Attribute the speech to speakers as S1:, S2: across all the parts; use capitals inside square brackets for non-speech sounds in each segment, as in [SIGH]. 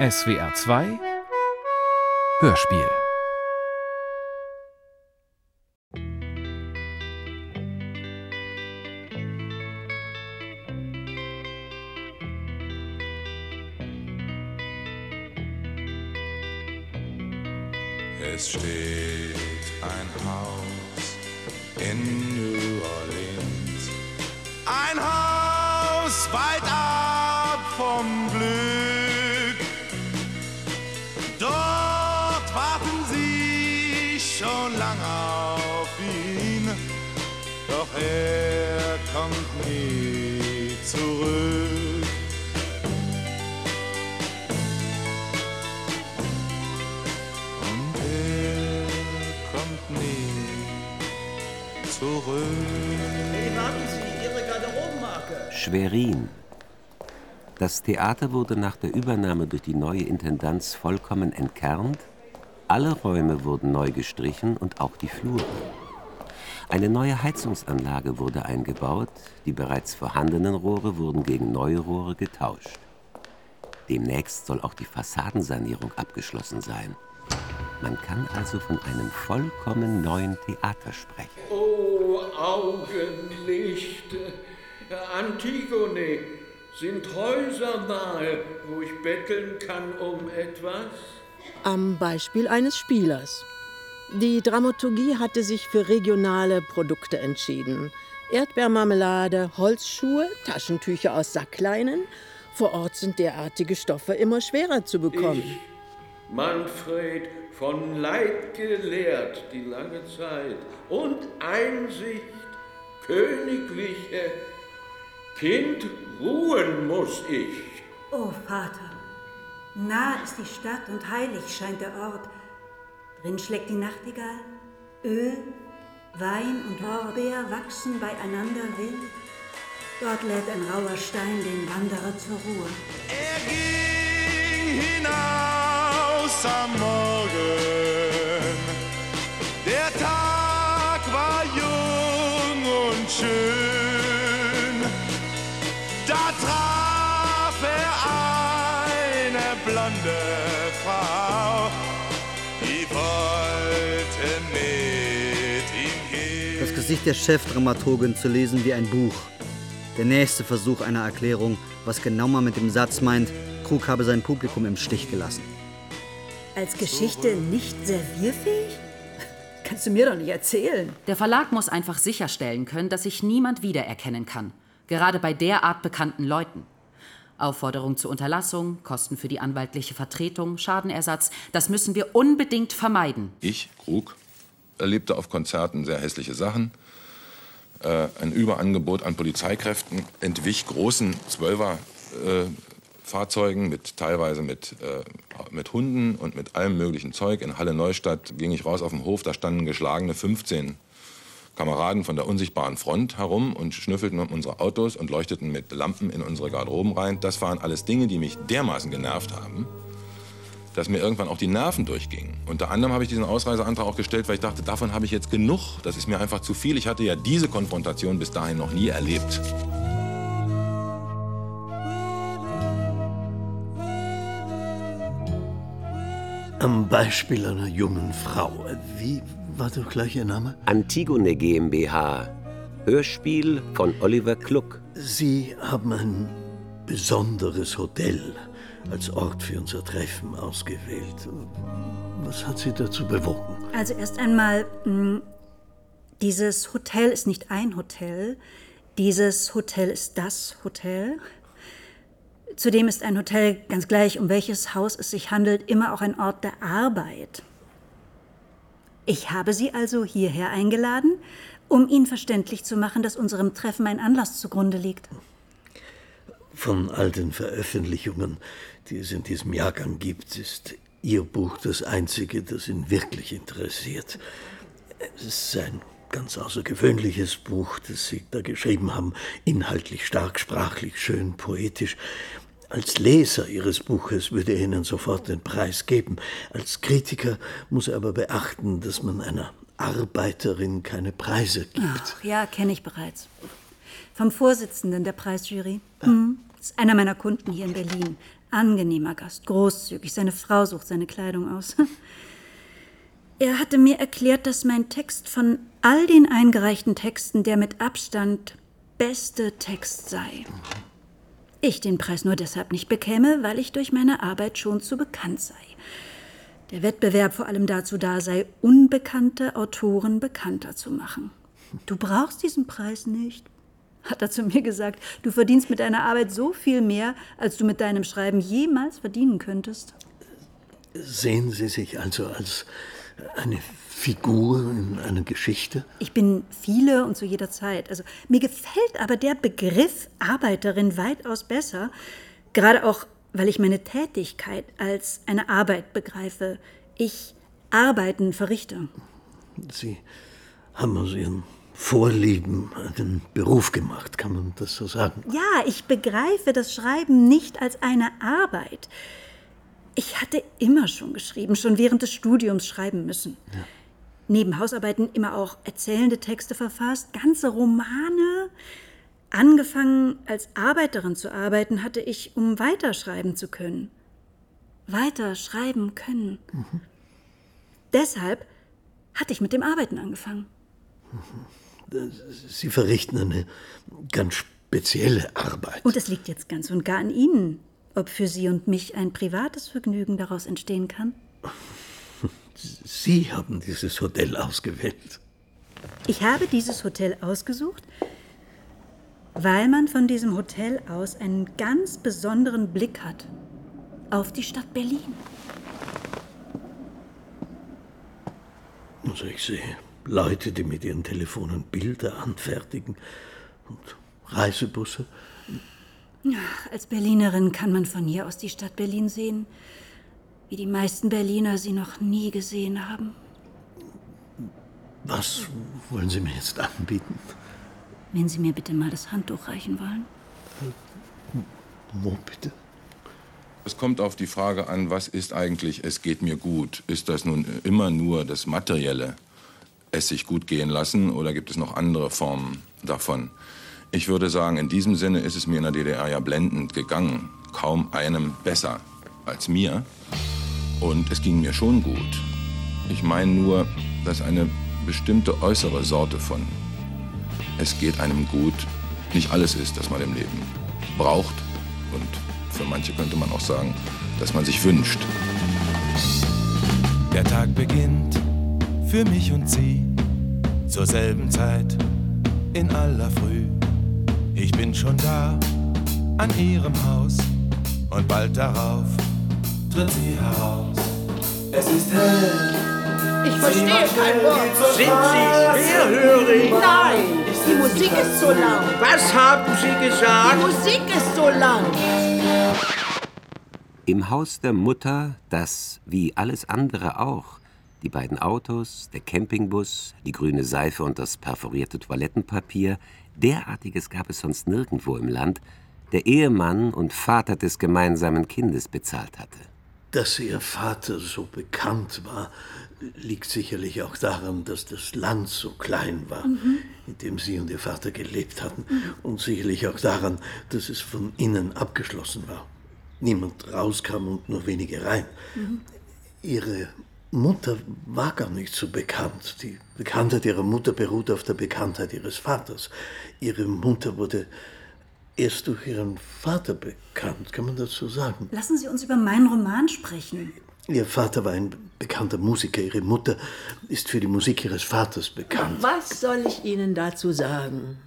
S1: SWR 2 Hörspiel.
S2: Es steht ein Haus
S3: Schwerin. Das Theater wurde nach der Übernahme durch die neue Intendanz vollkommen entkernt, alle Räume wurden neu gestrichen und auch die Flure. Eine neue Heizungsanlage wurde eingebaut, die bereits vorhandenen Rohre wurden gegen neue Rohre getauscht. Demnächst soll auch die Fassadensanierung abgeschlossen sein. Man kann also von einem vollkommen neuen Theater sprechen.
S4: O Augenlicht, Antigone, sind Häuser nahe, wo ich betteln kann um etwas?
S5: Am Beispiel eines Spielers. Die Dramaturgie hatte sich für regionale Produkte entschieden. Erdbeermarmelade, Holzschuhe, Taschentücher aus Sackleinen. Vor Ort sind derartige Stoffe immer schwerer zu bekommen.
S4: Ich, Manfred, von Leid gelehrt die lange Zeit und Einsicht, königliche Kind, ruhen muss ich.
S6: O Vater, nah ist die Stadt und heilig scheint der Ort. Drin schlägt die Nachtigall, Öl, Wein und Lorbeer wachsen beieinander wild. Dort lädt ein rauer Stein den Wanderer zur Ruhe.
S2: Er ging hinaus am Morgen.
S7: Das Gesicht der Chefdramaturgin zu lesen wie ein Buch. Der nächste Versuch einer Erklärung, was genau man mit dem Satz meint, Krug habe sein Publikum im Stich gelassen.
S6: Als Geschichte nicht servierfähig? [LAUGHS] Kannst du mir doch nicht erzählen.
S8: Der Verlag muss einfach sicherstellen können, dass sich niemand wiedererkennen kann. Gerade bei derart bekannten Leuten. Aufforderung zur Unterlassung, Kosten für die anwaltliche Vertretung, Schadenersatz, das müssen wir unbedingt vermeiden.
S9: Ich, Krug, erlebte auf Konzerten sehr hässliche Sachen. Äh, ein Überangebot an Polizeikräften entwich großen Zwölfer-Fahrzeugen, mit, teilweise mit, äh, mit Hunden und mit allem möglichen Zeug. In Halle Neustadt ging ich raus auf den Hof, da standen geschlagene 15 Kameraden von der unsichtbaren Front herum und schnüffelten um unsere Autos und leuchteten mit Lampen in unsere Garderoben rein. Das waren alles Dinge, die mich dermaßen genervt haben, dass mir irgendwann auch die Nerven durchgingen. Unter anderem habe ich diesen Ausreiseantrag auch gestellt, weil ich dachte, davon habe ich jetzt genug. Das ist mir einfach zu viel. Ich hatte ja diese Konfrontation bis dahin noch nie erlebt.
S10: Am Beispiel einer jungen Frau. Wie war doch gleich Ihr Name?
S3: Antigone GmbH. Hörspiel von Oliver Kluck.
S10: Sie haben ein besonderes Hotel als Ort für unser Treffen ausgewählt. Was hat Sie dazu bewogen?
S6: Also erst einmal, mh, dieses Hotel ist nicht ein Hotel. Dieses Hotel ist das Hotel. Zudem ist ein Hotel, ganz gleich um welches Haus es sich handelt, immer auch ein Ort der Arbeit. Ich habe Sie also hierher eingeladen, um Ihnen verständlich zu machen, dass unserem Treffen ein Anlass zugrunde liegt.
S10: Von all den Veröffentlichungen, die es in diesem Jahrgang gibt, ist Ihr Buch das einzige, das ihn wirklich interessiert. Es ist ein ganz außergewöhnliches Buch, das Sie da geschrieben haben, inhaltlich stark, sprachlich schön, poetisch. Als Leser Ihres Buches würde er Ihnen sofort den Preis geben. Als Kritiker muss er aber beachten, dass man einer Arbeiterin keine Preise gibt.
S6: Ach, ja, kenne ich bereits. Vom Vorsitzenden der Preisjury. Hm. Das ist einer meiner Kunden hier in Berlin. Angenehmer Gast, großzügig. Seine Frau sucht seine Kleidung aus. [LAUGHS] Er hatte mir erklärt, dass mein Text von all den eingereichten Texten der mit Abstand beste Text sei. Ich den Preis nur deshalb nicht bekäme, weil ich durch meine Arbeit schon zu bekannt sei. Der Wettbewerb vor allem dazu da sei, unbekannte Autoren bekannter zu machen. Du brauchst diesen Preis nicht, hat er zu mir gesagt. Du verdienst mit deiner Arbeit so viel mehr, als du mit deinem Schreiben jemals verdienen könntest.
S10: Sehen Sie sich also als eine Figur in einer Geschichte?
S6: Ich bin viele und zu jeder Zeit. Also mir gefällt aber der Begriff Arbeiterin weitaus besser, gerade auch, weil ich meine Tätigkeit als eine Arbeit begreife. Ich Arbeiten verrichte.
S10: Sie haben Ihren Vorlieben einen Beruf gemacht, kann man das so sagen?
S6: Ja, ich begreife das Schreiben nicht als eine Arbeit. Ich hatte immer schon geschrieben, schon während des Studiums schreiben müssen. Ja. Neben Hausarbeiten immer auch erzählende Texte verfasst, ganze Romane. Angefangen als Arbeiterin zu arbeiten hatte ich, um weiterschreiben zu können. Weiter schreiben können. Mhm. Deshalb hatte ich mit dem Arbeiten angefangen.
S10: Sie verrichten eine ganz spezielle Arbeit.
S6: Und es liegt jetzt ganz und gar an Ihnen, ob für Sie und mich ein privates Vergnügen daraus entstehen kann.
S10: Sie haben dieses Hotel ausgewählt.
S6: Ich habe dieses Hotel ausgesucht, weil man von diesem Hotel aus einen ganz besonderen Blick hat auf die Stadt Berlin.
S10: Also ich sehe Leute, die mit ihren Telefonen Bilder anfertigen und Reisebusse.
S6: Ach, als Berlinerin kann man von hier aus die Stadt Berlin sehen, wie die meisten Berliner sie noch nie gesehen haben.
S10: Was wollen Sie mir jetzt anbieten?
S6: Wenn Sie mir bitte mal das Handtuch reichen wollen.
S10: Wo bitte?
S9: Es kommt auf die Frage an, was ist eigentlich, es geht mir gut? Ist das nun immer nur das Materielle, es sich gut gehen lassen, oder gibt es noch andere Formen davon? Ich würde sagen, in diesem Sinne ist es mir in der DDR ja blendend gegangen. Kaum einem besser als mir. Und es ging mir schon gut. Ich meine nur, dass eine bestimmte äußere Sorte von es geht einem gut nicht alles ist, das man im Leben braucht. Und für manche könnte man auch sagen, dass man sich wünscht.
S2: Der Tag beginnt für mich und sie zur selben Zeit in aller Früh. Ich bin schon da an ihrem Haus und bald darauf tritt sie heraus. Es ist hell.
S11: Ich verstehe kein Wort.
S4: Sind Sie schwerhörig?
S11: Nein, die Musik ist so laut.
S4: Was haben Sie gesagt?
S11: Die Musik ist so laut.
S3: Im Haus der Mutter, das, wie alles andere auch, die beiden Autos, der Campingbus, die grüne Seife und das perforierte Toilettenpapier, Derartiges gab es sonst nirgendwo im Land, der Ehemann und Vater des gemeinsamen Kindes bezahlt hatte.
S10: Dass Ihr Vater so bekannt war, liegt sicherlich auch daran, dass das Land so klein war, mhm. in dem Sie und Ihr Vater gelebt hatten. Mhm. Und sicherlich auch daran, dass es von innen abgeschlossen war. Niemand rauskam und nur wenige rein. Mhm. Ihre Mutter war gar nicht so bekannt. Die Bekanntheit ihrer Mutter beruht auf der Bekanntheit ihres Vaters. Ihre Mutter wurde erst durch ihren Vater bekannt, kann man das so sagen?
S6: Lassen Sie uns über meinen Roman sprechen.
S10: Ihr Vater war ein bekannter Musiker, Ihre Mutter ist für die Musik Ihres Vaters bekannt.
S5: Was soll ich Ihnen dazu sagen?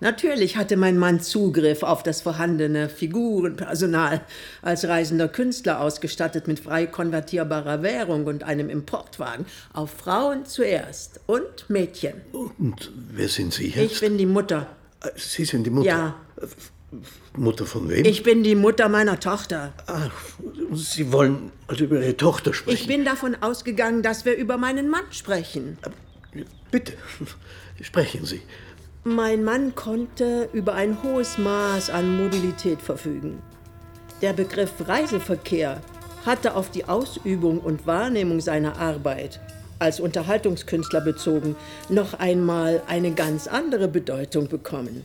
S5: Natürlich hatte mein Mann Zugriff auf das vorhandene Figurenpersonal als reisender Künstler ausgestattet mit frei konvertierbarer Währung und einem Importwagen. Auf Frauen zuerst und Mädchen.
S10: Und wer sind Sie jetzt?
S5: Ich bin die Mutter.
S10: Sie sind die Mutter?
S5: Ja.
S10: Mutter von wem?
S5: Ich bin die Mutter meiner Tochter.
S10: Ach, Sie wollen also über Ihre Tochter sprechen?
S5: Ich bin davon ausgegangen, dass wir über meinen Mann sprechen.
S10: Bitte, [LAUGHS] sprechen Sie.
S5: Mein Mann konnte über ein hohes Maß an Mobilität verfügen. Der Begriff Reiseverkehr hatte auf die Ausübung und Wahrnehmung seiner Arbeit als Unterhaltungskünstler bezogen noch einmal eine ganz andere Bedeutung bekommen.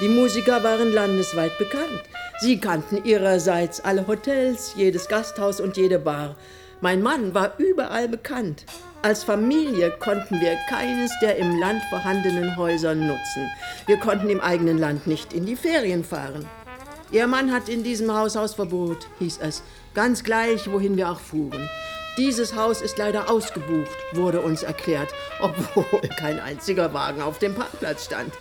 S5: Die Musiker waren landesweit bekannt. Sie kannten ihrerseits alle Hotels, jedes Gasthaus und jede Bar. Mein Mann war überall bekannt. Als Familie konnten wir keines der im Land vorhandenen Häuser nutzen. Wir konnten im eigenen Land nicht in die Ferien fahren. Ihr Mann hat in diesem Haus Hausverbot, hieß es. Ganz gleich, wohin wir auch fuhren. Dieses Haus ist leider ausgebucht, wurde uns erklärt, obwohl [LAUGHS] kein einziger Wagen auf dem Parkplatz stand.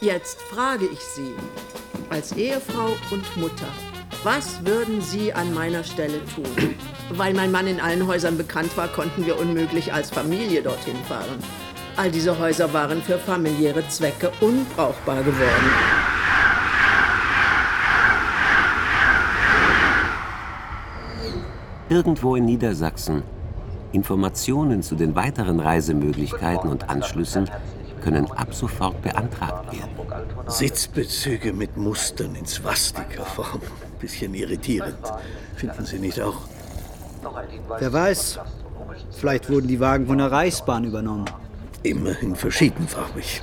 S5: Jetzt frage ich Sie, als Ehefrau und Mutter, was würden Sie an meiner Stelle tun? Weil mein Mann in allen Häusern bekannt war, konnten wir unmöglich als Familie dorthin fahren. All diese Häuser waren für familiäre Zwecke unbrauchbar geworden.
S3: Irgendwo in Niedersachsen. Informationen zu den weiteren Reisemöglichkeiten und Anschlüssen können ab sofort beantragt werden.
S10: Sitzbezüge mit Mustern in Swastika-Form. Bisschen irritierend. Finden Sie nicht auch?
S7: Wer weiß, vielleicht wurden die Wagen von der Reichsbahn übernommen.
S10: Immerhin verschiedenfarbig.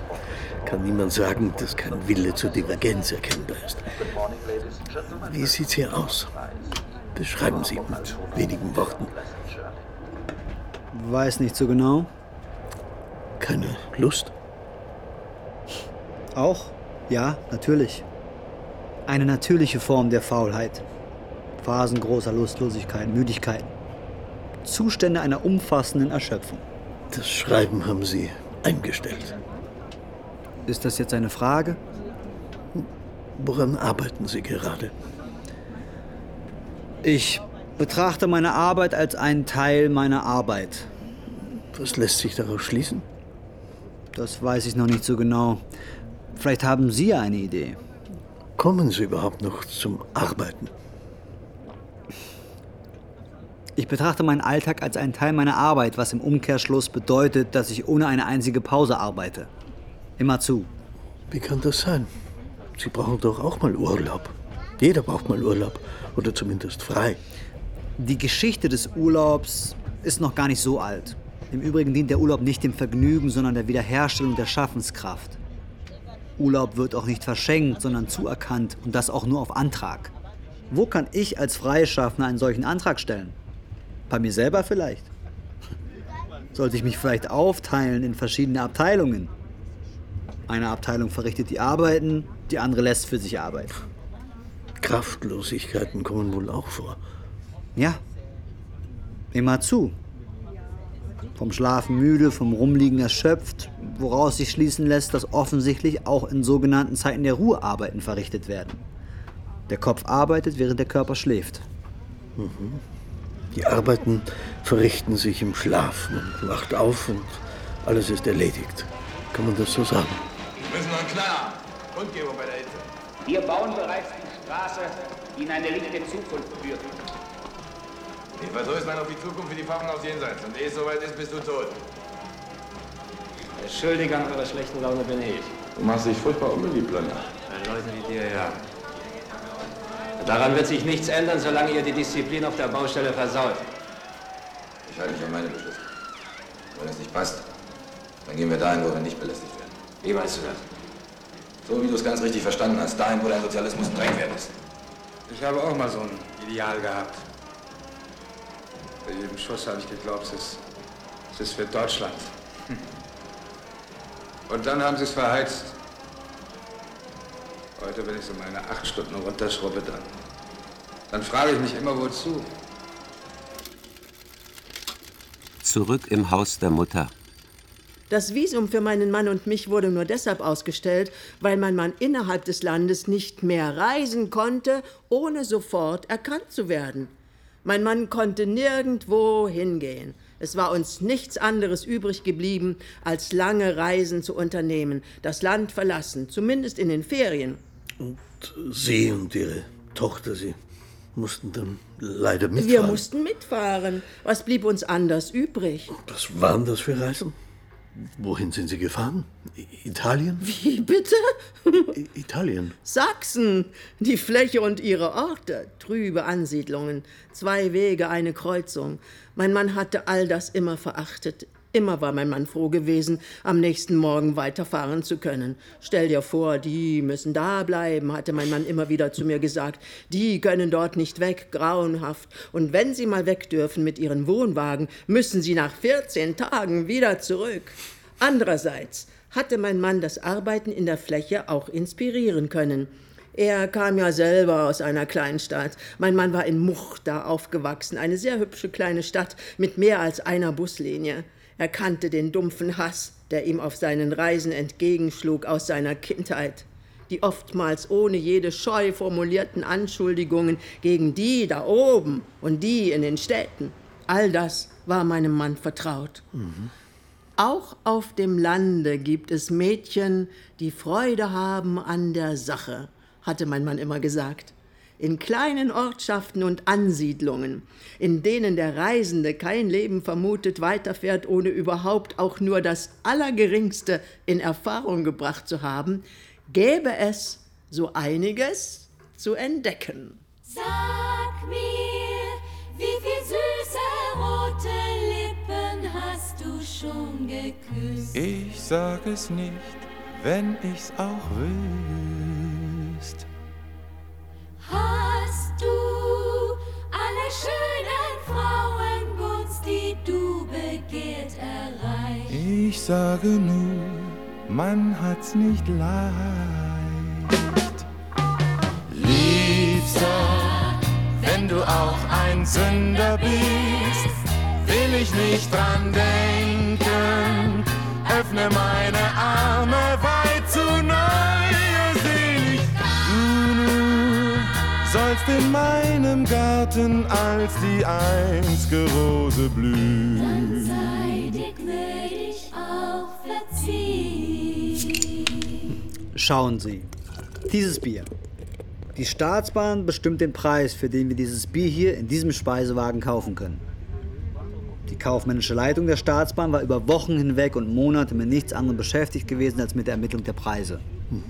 S10: Kann niemand sagen, dass kein Wille zur Divergenz erkennbar ist. Wie sieht's hier aus? Beschreiben Sie mit wenigen Worten.
S7: Weiß nicht so genau.
S10: Keine Lust?
S7: Auch? Ja, natürlich. Eine natürliche Form der Faulheit. Phasen großer Lustlosigkeit, Müdigkeit. Zustände einer umfassenden Erschöpfung.
S10: Das Schreiben haben Sie eingestellt.
S7: Ist das jetzt eine Frage?
S10: Woran arbeiten Sie gerade?
S7: Ich betrachte meine Arbeit als einen Teil meiner Arbeit.
S10: Was lässt sich daraus schließen?
S7: Das weiß ich noch nicht so genau. Vielleicht haben Sie ja eine Idee.
S10: Kommen Sie überhaupt noch zum Arbeiten?
S7: Ich betrachte meinen Alltag als einen Teil meiner Arbeit, was im Umkehrschluss bedeutet, dass ich ohne eine einzige Pause arbeite. Immer zu.
S10: Wie kann das sein? Sie brauchen doch auch mal Urlaub. Jeder braucht mal Urlaub. Oder zumindest frei.
S7: Die Geschichte des Urlaubs ist noch gar nicht so alt. Im Übrigen dient der Urlaub nicht dem Vergnügen, sondern der Wiederherstellung der Schaffenskraft. Urlaub wird auch nicht verschenkt, sondern zuerkannt und das auch nur auf Antrag. Wo kann ich als Freischaffender einen solchen Antrag stellen? Bei mir selber vielleicht? Sollte ich mich vielleicht aufteilen in verschiedene Abteilungen? Eine Abteilung verrichtet die Arbeiten, die andere lässt für sich arbeiten.
S10: Kraftlosigkeiten kommen wohl auch vor.
S7: Ja. Immer zu. Vom Schlafen müde, vom Rumliegen erschöpft, woraus sich schließen lässt, dass offensichtlich auch in sogenannten Zeiten der Ruhe Arbeiten verrichtet werden. Der Kopf arbeitet, während der Körper schläft.
S10: Mhm. Die Arbeiten verrichten sich im Schlaf. Man wacht auf und alles ist erledigt. Kann man das so sagen?
S9: Wir müssen noch kleiner Kundgebung bei der Hitze.
S12: Wir bauen bereits die Straße, die in eine linke Zukunft führt.
S9: Ich vertröste man auf die Zukunft für die Fahrten aufs Jenseits. Und ehe es soweit ist, bist du tot.
S12: Der Schuldige an eurer schlechten Laune bin ich.
S9: Du machst dich furchtbar unbeliebt, Blönder.
S12: Bei Leuten wie dir, ja. Daran wird sich nichts ändern, solange ihr die Disziplin auf der Baustelle versaut.
S9: Ich halte mich an meine Beschlüsse. Wenn es nicht passt, dann gehen wir dahin, wo wir nicht belästigt werden.
S12: Wie meinst du das?
S9: So wie du es ganz richtig verstanden hast, dahin, wo dein Sozialismus ein Drängwert ist.
S12: Ich habe auch mal so ein Ideal gehabt. Bei jedem Schuss habe ich geglaubt, es ist, es ist für Deutschland. Hm. Und dann haben sie es verheizt. Heute bin ich so meine acht Stunden runterschrubbe, dann, dann frage ich mich immer, wozu.
S3: Zurück im Haus der Mutter.
S5: Das Visum für meinen Mann und mich wurde nur deshalb ausgestellt, weil mein Mann innerhalb des Landes nicht mehr reisen konnte, ohne sofort erkannt zu werden. Mein Mann konnte nirgendwo hingehen. Es war uns nichts anderes übrig geblieben, als lange Reisen zu unternehmen, das Land verlassen, zumindest in den Ferien.
S10: Und Sie und Ihre Tochter, Sie mussten dann leider mitfahren.
S5: Wir mussten mitfahren. Was blieb uns anders übrig?
S10: Was waren das für Reisen? Wohin sind Sie gefahren? Italien?
S5: Wie bitte?
S10: Italien.
S5: Sachsen. Die Fläche und ihre Orte. Trübe Ansiedlungen. Zwei Wege, eine Kreuzung. Mein Mann hatte all das immer verachtet. Immer war mein Mann froh gewesen, am nächsten Morgen weiterfahren zu können. Stell dir vor, die müssen da bleiben, hatte mein Mann immer wieder zu mir gesagt. Die können dort nicht weg, grauenhaft. Und wenn sie mal weg dürfen mit ihren Wohnwagen, müssen sie nach 14 Tagen wieder zurück. Andererseits hatte mein Mann das Arbeiten in der Fläche auch inspirieren können. Er kam ja selber aus einer Kleinstadt. Mein Mann war in Muchta aufgewachsen, eine sehr hübsche kleine Stadt mit mehr als einer Buslinie. Er kannte den dumpfen Hass, der ihm auf seinen Reisen entgegenschlug aus seiner Kindheit. Die oftmals ohne jede Scheu formulierten Anschuldigungen gegen die da oben und die in den Städten. All das war meinem Mann vertraut. Mhm. Auch auf dem Lande gibt es Mädchen, die Freude haben an der Sache, hatte mein Mann immer gesagt in kleinen Ortschaften und Ansiedlungen, in denen der Reisende kein Leben vermutet weiterfährt, ohne überhaupt auch nur das Allergeringste in Erfahrung gebracht zu haben, gäbe es so einiges zu entdecken.
S13: Sag mir, wie viel süße rote Lippen hast du schon geküsst?
S2: Ich sag es nicht, wenn ich's auch wüsst. Ich sage nur, man hat's nicht leicht. Liebster, wenn du auch ein Sünder bist, will ich nicht dran denken. Öffne meine Arme weit zu neuer Seligkeit sollst in meinem Garten als die einzige Rose blühen.
S13: Dann sei dir gnädig.
S7: Schauen Sie, dieses Bier. Die Staatsbahn bestimmt den Preis, für den wir dieses Bier hier in diesem Speisewagen kaufen können. Die kaufmännische Leitung der Staatsbahn war über Wochen hinweg und Monate mit nichts anderem beschäftigt gewesen als mit der Ermittlung der Preise.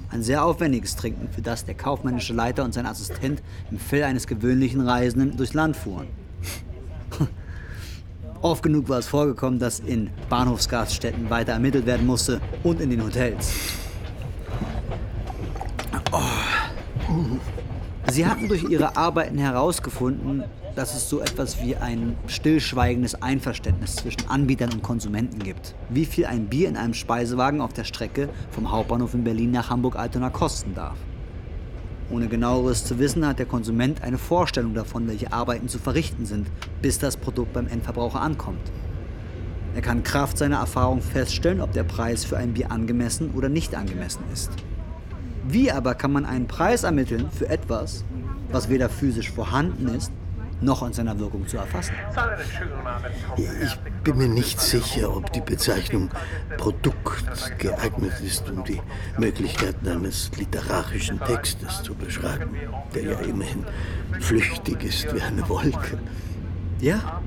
S7: Ein sehr aufwendiges Trinken, für das der kaufmännische Leiter und sein Assistent im Fell eines gewöhnlichen Reisenden durchs Land fuhren. Oft genug war es vorgekommen, dass in Bahnhofsgaststätten weiter ermittelt werden musste und in den Hotels. Oh. Sie hatten durch ihre Arbeiten herausgefunden, dass es so etwas wie ein stillschweigendes Einverständnis zwischen Anbietern und Konsumenten gibt. Wie viel ein Bier in einem Speisewagen auf der Strecke vom Hauptbahnhof in Berlin nach Hamburg-Altona kosten darf. Ohne genaueres zu wissen, hat der Konsument eine Vorstellung davon, welche Arbeiten zu verrichten sind, bis das Produkt beim Endverbraucher ankommt. Er kann Kraft seiner Erfahrung feststellen, ob der Preis für ein Bier angemessen oder nicht angemessen ist. Wie aber kann man einen Preis ermitteln für etwas, was weder physisch vorhanden ist, noch an seiner Wirkung zu erfassen.
S10: Ich bin mir nicht sicher, ob die Bezeichnung Produkt geeignet ist, um die Möglichkeiten eines literarischen Textes zu beschreiben, der ja immerhin flüchtig ist wie eine Wolke.
S7: Ja.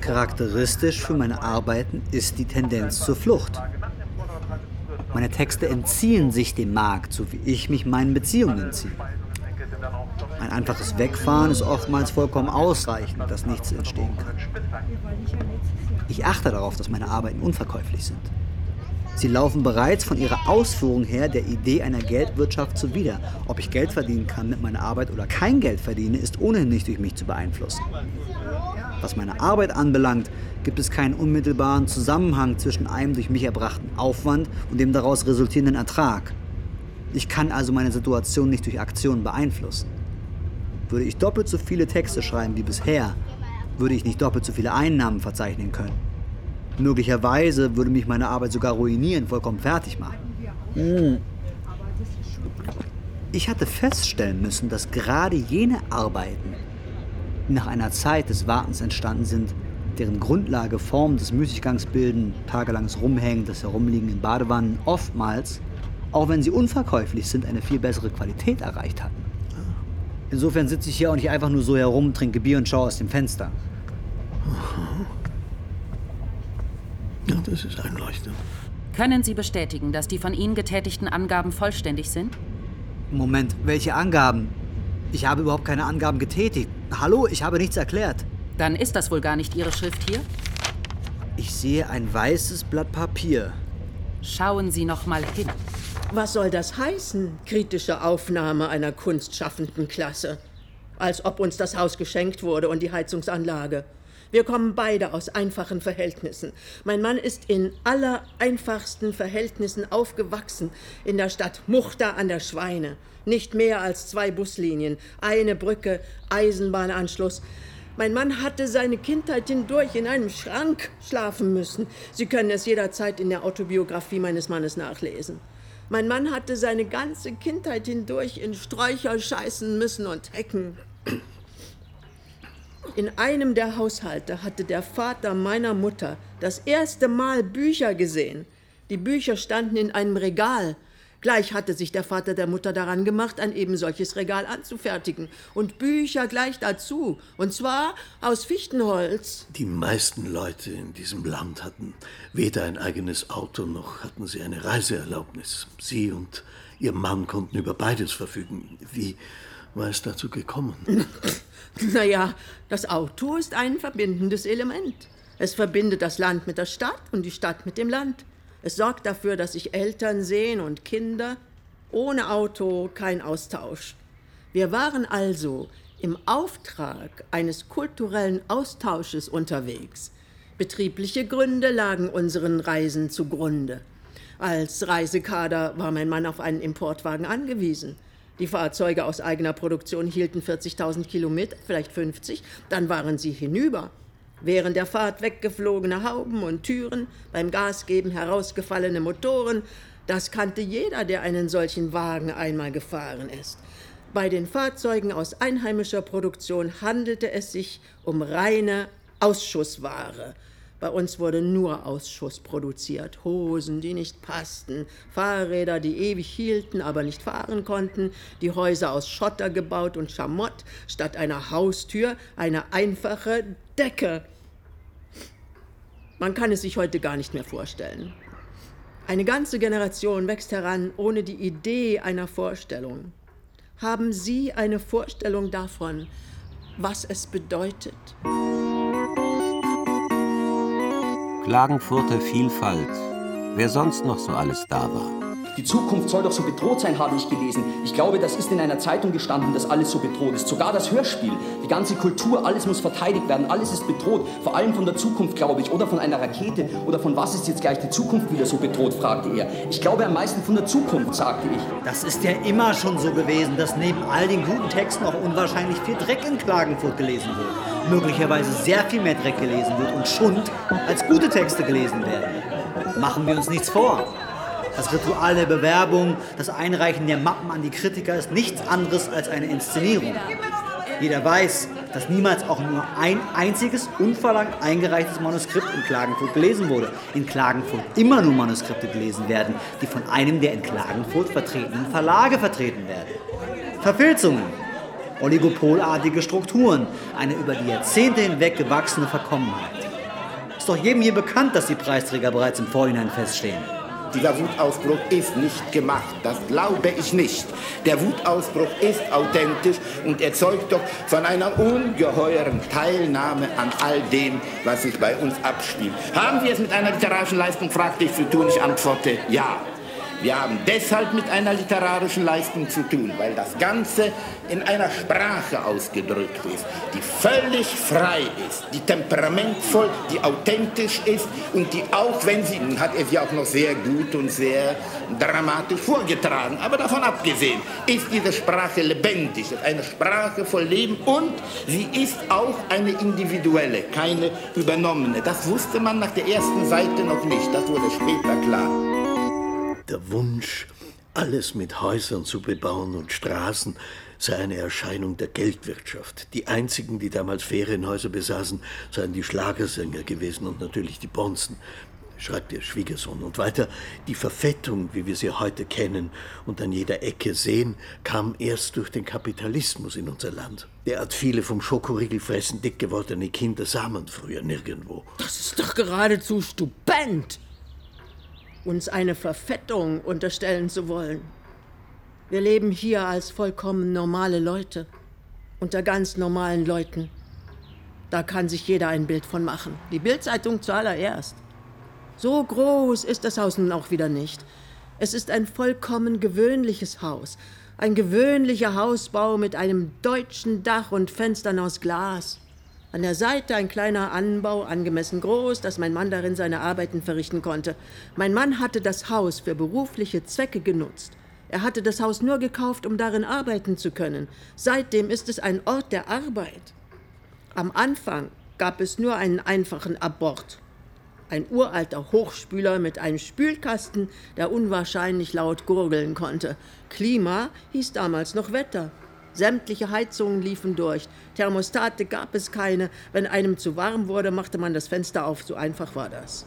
S7: Charakteristisch für meine Arbeiten ist die Tendenz zur Flucht. Meine Texte entziehen sich dem Markt, so wie ich mich meinen Beziehungen entziehe. Ein einfaches Wegfahren ist oftmals vollkommen ausreichend, dass nichts entstehen kann. Ich achte darauf, dass meine Arbeiten unverkäuflich sind. Sie laufen bereits von ihrer Ausführung her der Idee einer Geldwirtschaft zuwider. Ob ich Geld verdienen kann mit meiner Arbeit oder kein Geld verdiene, ist ohnehin nicht durch mich zu beeinflussen. Was meine Arbeit anbelangt, gibt es keinen unmittelbaren Zusammenhang zwischen einem durch mich erbrachten Aufwand und dem daraus resultierenden Ertrag. Ich kann also meine Situation nicht durch Aktionen beeinflussen. Würde ich doppelt so viele Texte schreiben wie bisher, würde ich nicht doppelt so viele Einnahmen verzeichnen können. Möglicherweise würde mich meine Arbeit sogar ruinieren, vollkommen fertig machen. Hm. Ich hatte feststellen müssen, dass gerade jene Arbeiten, nach einer Zeit des Wartens entstanden sind, deren Grundlage Formen des Müßiggangs bilden, tagelanges Rumhängen, das Herumliegen in Badewannen, oftmals, auch wenn sie unverkäuflich sind, eine viel bessere Qualität erreicht hatten. Insofern sitze ich hier auch nicht einfach nur so herum, trinke Bier und schaue aus dem Fenster.
S10: Ja, das ist einleuchtend.
S8: Können Sie bestätigen, dass die von Ihnen getätigten Angaben vollständig sind?
S7: Moment, welche Angaben? Ich habe überhaupt keine Angaben getätigt. Hallo, ich habe nichts erklärt.
S8: Dann ist das wohl gar nicht Ihre Schrift hier?
S7: Ich sehe ein weißes Blatt Papier.
S8: Schauen Sie noch mal hin.
S5: Was soll das heißen? Kritische Aufnahme einer kunstschaffenden Klasse. Als ob uns das Haus geschenkt wurde und die Heizungsanlage. Wir kommen beide aus einfachen Verhältnissen. Mein Mann ist in aller einfachsten Verhältnissen aufgewachsen, in der Stadt Muchta an der Schweine. Nicht mehr als zwei Buslinien, eine Brücke, Eisenbahnanschluss. Mein Mann hatte seine Kindheit hindurch in einem Schrank schlafen müssen. Sie können es jederzeit in der Autobiografie meines Mannes nachlesen. Mein Mann hatte seine ganze Kindheit hindurch in Sträucher scheißen müssen und Hecken. In einem der Haushalte hatte der Vater meiner Mutter das erste Mal Bücher gesehen. Die Bücher standen in einem Regal. Gleich hatte sich der Vater der Mutter daran gemacht, ein eben solches Regal anzufertigen. Und Bücher gleich dazu. Und zwar aus Fichtenholz.
S10: Die meisten Leute in diesem Land hatten weder ein eigenes Auto noch hatten sie eine Reiseerlaubnis. Sie und ihr Mann konnten über beides verfügen. Wie war es dazu gekommen? [LAUGHS]
S5: Naja, das Auto ist ein verbindendes Element. Es verbindet das Land mit der Stadt und die Stadt mit dem Land. Es sorgt dafür, dass sich Eltern sehen und Kinder. Ohne Auto kein Austausch. Wir waren also im Auftrag eines kulturellen Austausches unterwegs. Betriebliche Gründe lagen unseren Reisen zugrunde. Als Reisekader war mein Mann auf einen Importwagen angewiesen. Die Fahrzeuge aus eigener Produktion hielten 40.000 Kilometer, vielleicht 50, dann waren sie hinüber. Während der Fahrt weggeflogene Hauben und Türen, beim Gasgeben herausgefallene Motoren, das kannte jeder, der einen solchen Wagen einmal gefahren ist. Bei den Fahrzeugen aus einheimischer Produktion handelte es sich um reine Ausschussware. Bei uns wurde nur Ausschuss produziert. Hosen, die nicht passten, Fahrräder, die ewig hielten, aber nicht fahren konnten, die Häuser aus Schotter gebaut und Schamott, statt einer Haustür eine einfache Decke. Man kann es sich heute gar nicht mehr vorstellen. Eine ganze Generation wächst heran ohne die Idee einer Vorstellung. Haben Sie eine Vorstellung davon, was es bedeutet?
S3: Klagenfurter Vielfalt. Wer sonst noch so alles da war.
S14: Die Zukunft soll doch so bedroht sein, habe ich gelesen. Ich glaube, das ist in einer Zeitung gestanden, dass alles so bedroht ist. Sogar das Hörspiel, die ganze Kultur, alles muss verteidigt werden, alles ist bedroht. Vor allem von der Zukunft, glaube ich, oder von einer Rakete. Oder von was ist jetzt gleich die Zukunft wieder so bedroht, fragte er. Ich glaube am meisten von der Zukunft, sagte ich.
S7: Das ist ja immer schon so gewesen, dass neben all den guten Texten auch unwahrscheinlich viel Dreck in Klagenfurt gelesen wird. Möglicherweise sehr viel mehr Dreck gelesen wird und Schund als gute Texte gelesen werden. Machen wir uns nichts vor. Das Ritual der Bewerbung, das Einreichen der Mappen an die Kritiker ist nichts anderes als eine Inszenierung. Jeder weiß, dass niemals auch nur ein einziges unverlangt eingereichtes Manuskript in Klagenfurt gelesen wurde. In Klagenfurt immer nur Manuskripte gelesen werden, die von einem der in Klagenfurt vertretenen Verlage vertreten werden. Verfilzungen, oligopolartige Strukturen, eine über die Jahrzehnte hinweg gewachsene Verkommenheit. Ist doch jedem hier bekannt, dass die Preisträger bereits im Vorhinein feststehen.
S15: Dieser Wutausbruch ist nicht gemacht, das glaube ich nicht. Der Wutausbruch ist authentisch und erzeugt doch von einer ungeheuren Teilnahme an all dem, was sich bei uns abspielt. Haben wir es mit einer literarischen Leistung, fragte ich zu tun, ich antworte ja. Wir haben deshalb mit einer literarischen Leistung zu tun, weil das Ganze in einer Sprache ausgedrückt ist, die völlig frei ist, die temperamentvoll, die authentisch ist und die auch, wenn sie, hat er sie auch noch sehr gut und sehr dramatisch vorgetragen, aber davon abgesehen, ist diese Sprache lebendig, ist eine Sprache voll Leben und sie ist auch eine individuelle, keine übernommene. Das wusste man nach der ersten Seite noch nicht, das wurde später klar.
S10: Der Wunsch, alles mit Häusern zu bebauen und Straßen, sei eine Erscheinung der Geldwirtschaft. Die einzigen, die damals Ferienhäuser besaßen, seien die Schlagersänger gewesen und natürlich die Bonzen, schreibt der Schwiegersohn. Und weiter, die Verfettung, wie wir sie heute kennen und an jeder Ecke sehen, kam erst durch den Kapitalismus in unser Land. Derart viele vom Schokoriegel fressen dick gewordene Kinder sah man früher nirgendwo.
S5: Das ist doch geradezu stupend, uns eine Verfettung unterstellen zu wollen. Wir leben hier als vollkommen normale Leute, unter ganz normalen Leuten. Da kann sich jeder ein Bild von machen. Die Bildzeitung zuallererst. So groß ist das Haus nun auch wieder nicht. Es ist ein vollkommen gewöhnliches Haus. Ein gewöhnlicher Hausbau mit einem deutschen Dach und Fenstern aus Glas. An der Seite ein kleiner Anbau, angemessen groß, dass mein Mann darin seine Arbeiten verrichten konnte. Mein Mann hatte das Haus für berufliche Zwecke genutzt. Er hatte das Haus nur gekauft, um darin arbeiten zu können. Seitdem ist es ein Ort der Arbeit. Am Anfang gab es nur einen einfachen Abort. Ein uralter Hochspüler mit einem Spülkasten, der unwahrscheinlich laut gurgeln konnte. Klima hieß damals noch Wetter. Sämtliche Heizungen liefen durch. Thermostate gab es keine. Wenn einem zu warm wurde, machte man das Fenster auf. So einfach war das.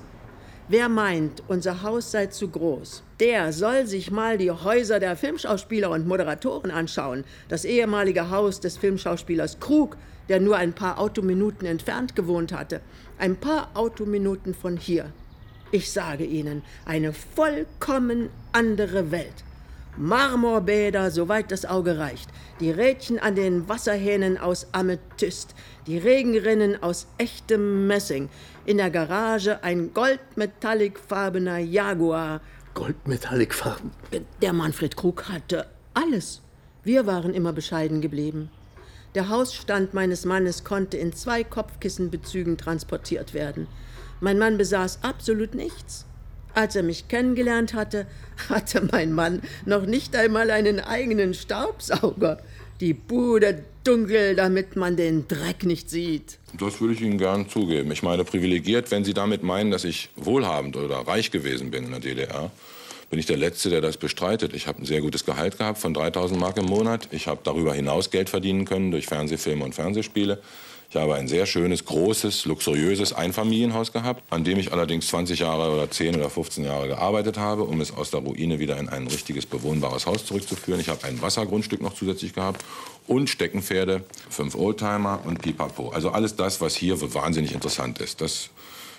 S5: Wer meint, unser Haus sei zu groß, der soll sich mal die Häuser der Filmschauspieler und Moderatoren anschauen. Das ehemalige Haus des Filmschauspielers Krug, der nur ein paar Autominuten entfernt gewohnt hatte. Ein paar Autominuten von hier. Ich sage Ihnen, eine vollkommen andere Welt. Marmorbäder, soweit das Auge reicht, die Rädchen an den Wasserhähnen aus Amethyst, die Regenrinnen aus echtem Messing, in der Garage ein goldmetallicfarbener Jaguar.
S10: Goldmetallicfarben?
S5: Der Manfred Krug hatte alles. Wir waren immer bescheiden geblieben. Der Hausstand meines Mannes konnte in zwei Kopfkissenbezügen transportiert werden. Mein Mann besaß absolut nichts. Als er mich kennengelernt hatte, hatte mein Mann noch nicht einmal einen eigenen Staubsauger. Die Bude dunkel, damit man den Dreck nicht sieht.
S9: Das würde ich Ihnen gern zugeben. Ich meine, privilegiert, wenn Sie damit meinen, dass ich wohlhabend oder reich gewesen bin in der DDR, bin ich der Letzte, der das bestreitet. Ich habe ein sehr gutes Gehalt gehabt von 3000 Mark im Monat. Ich habe darüber hinaus Geld verdienen können durch Fernsehfilme und Fernsehspiele. Ich habe ein sehr schönes, großes, luxuriöses Einfamilienhaus gehabt, an dem ich allerdings 20 Jahre oder 10 oder 15 Jahre gearbeitet habe, um es aus der Ruine wieder in ein richtiges bewohnbares Haus zurückzuführen. Ich habe ein Wassergrundstück noch zusätzlich gehabt und Steckenpferde, fünf Oldtimer und Pipapo. Also alles das, was hier wahnsinnig interessant ist. Das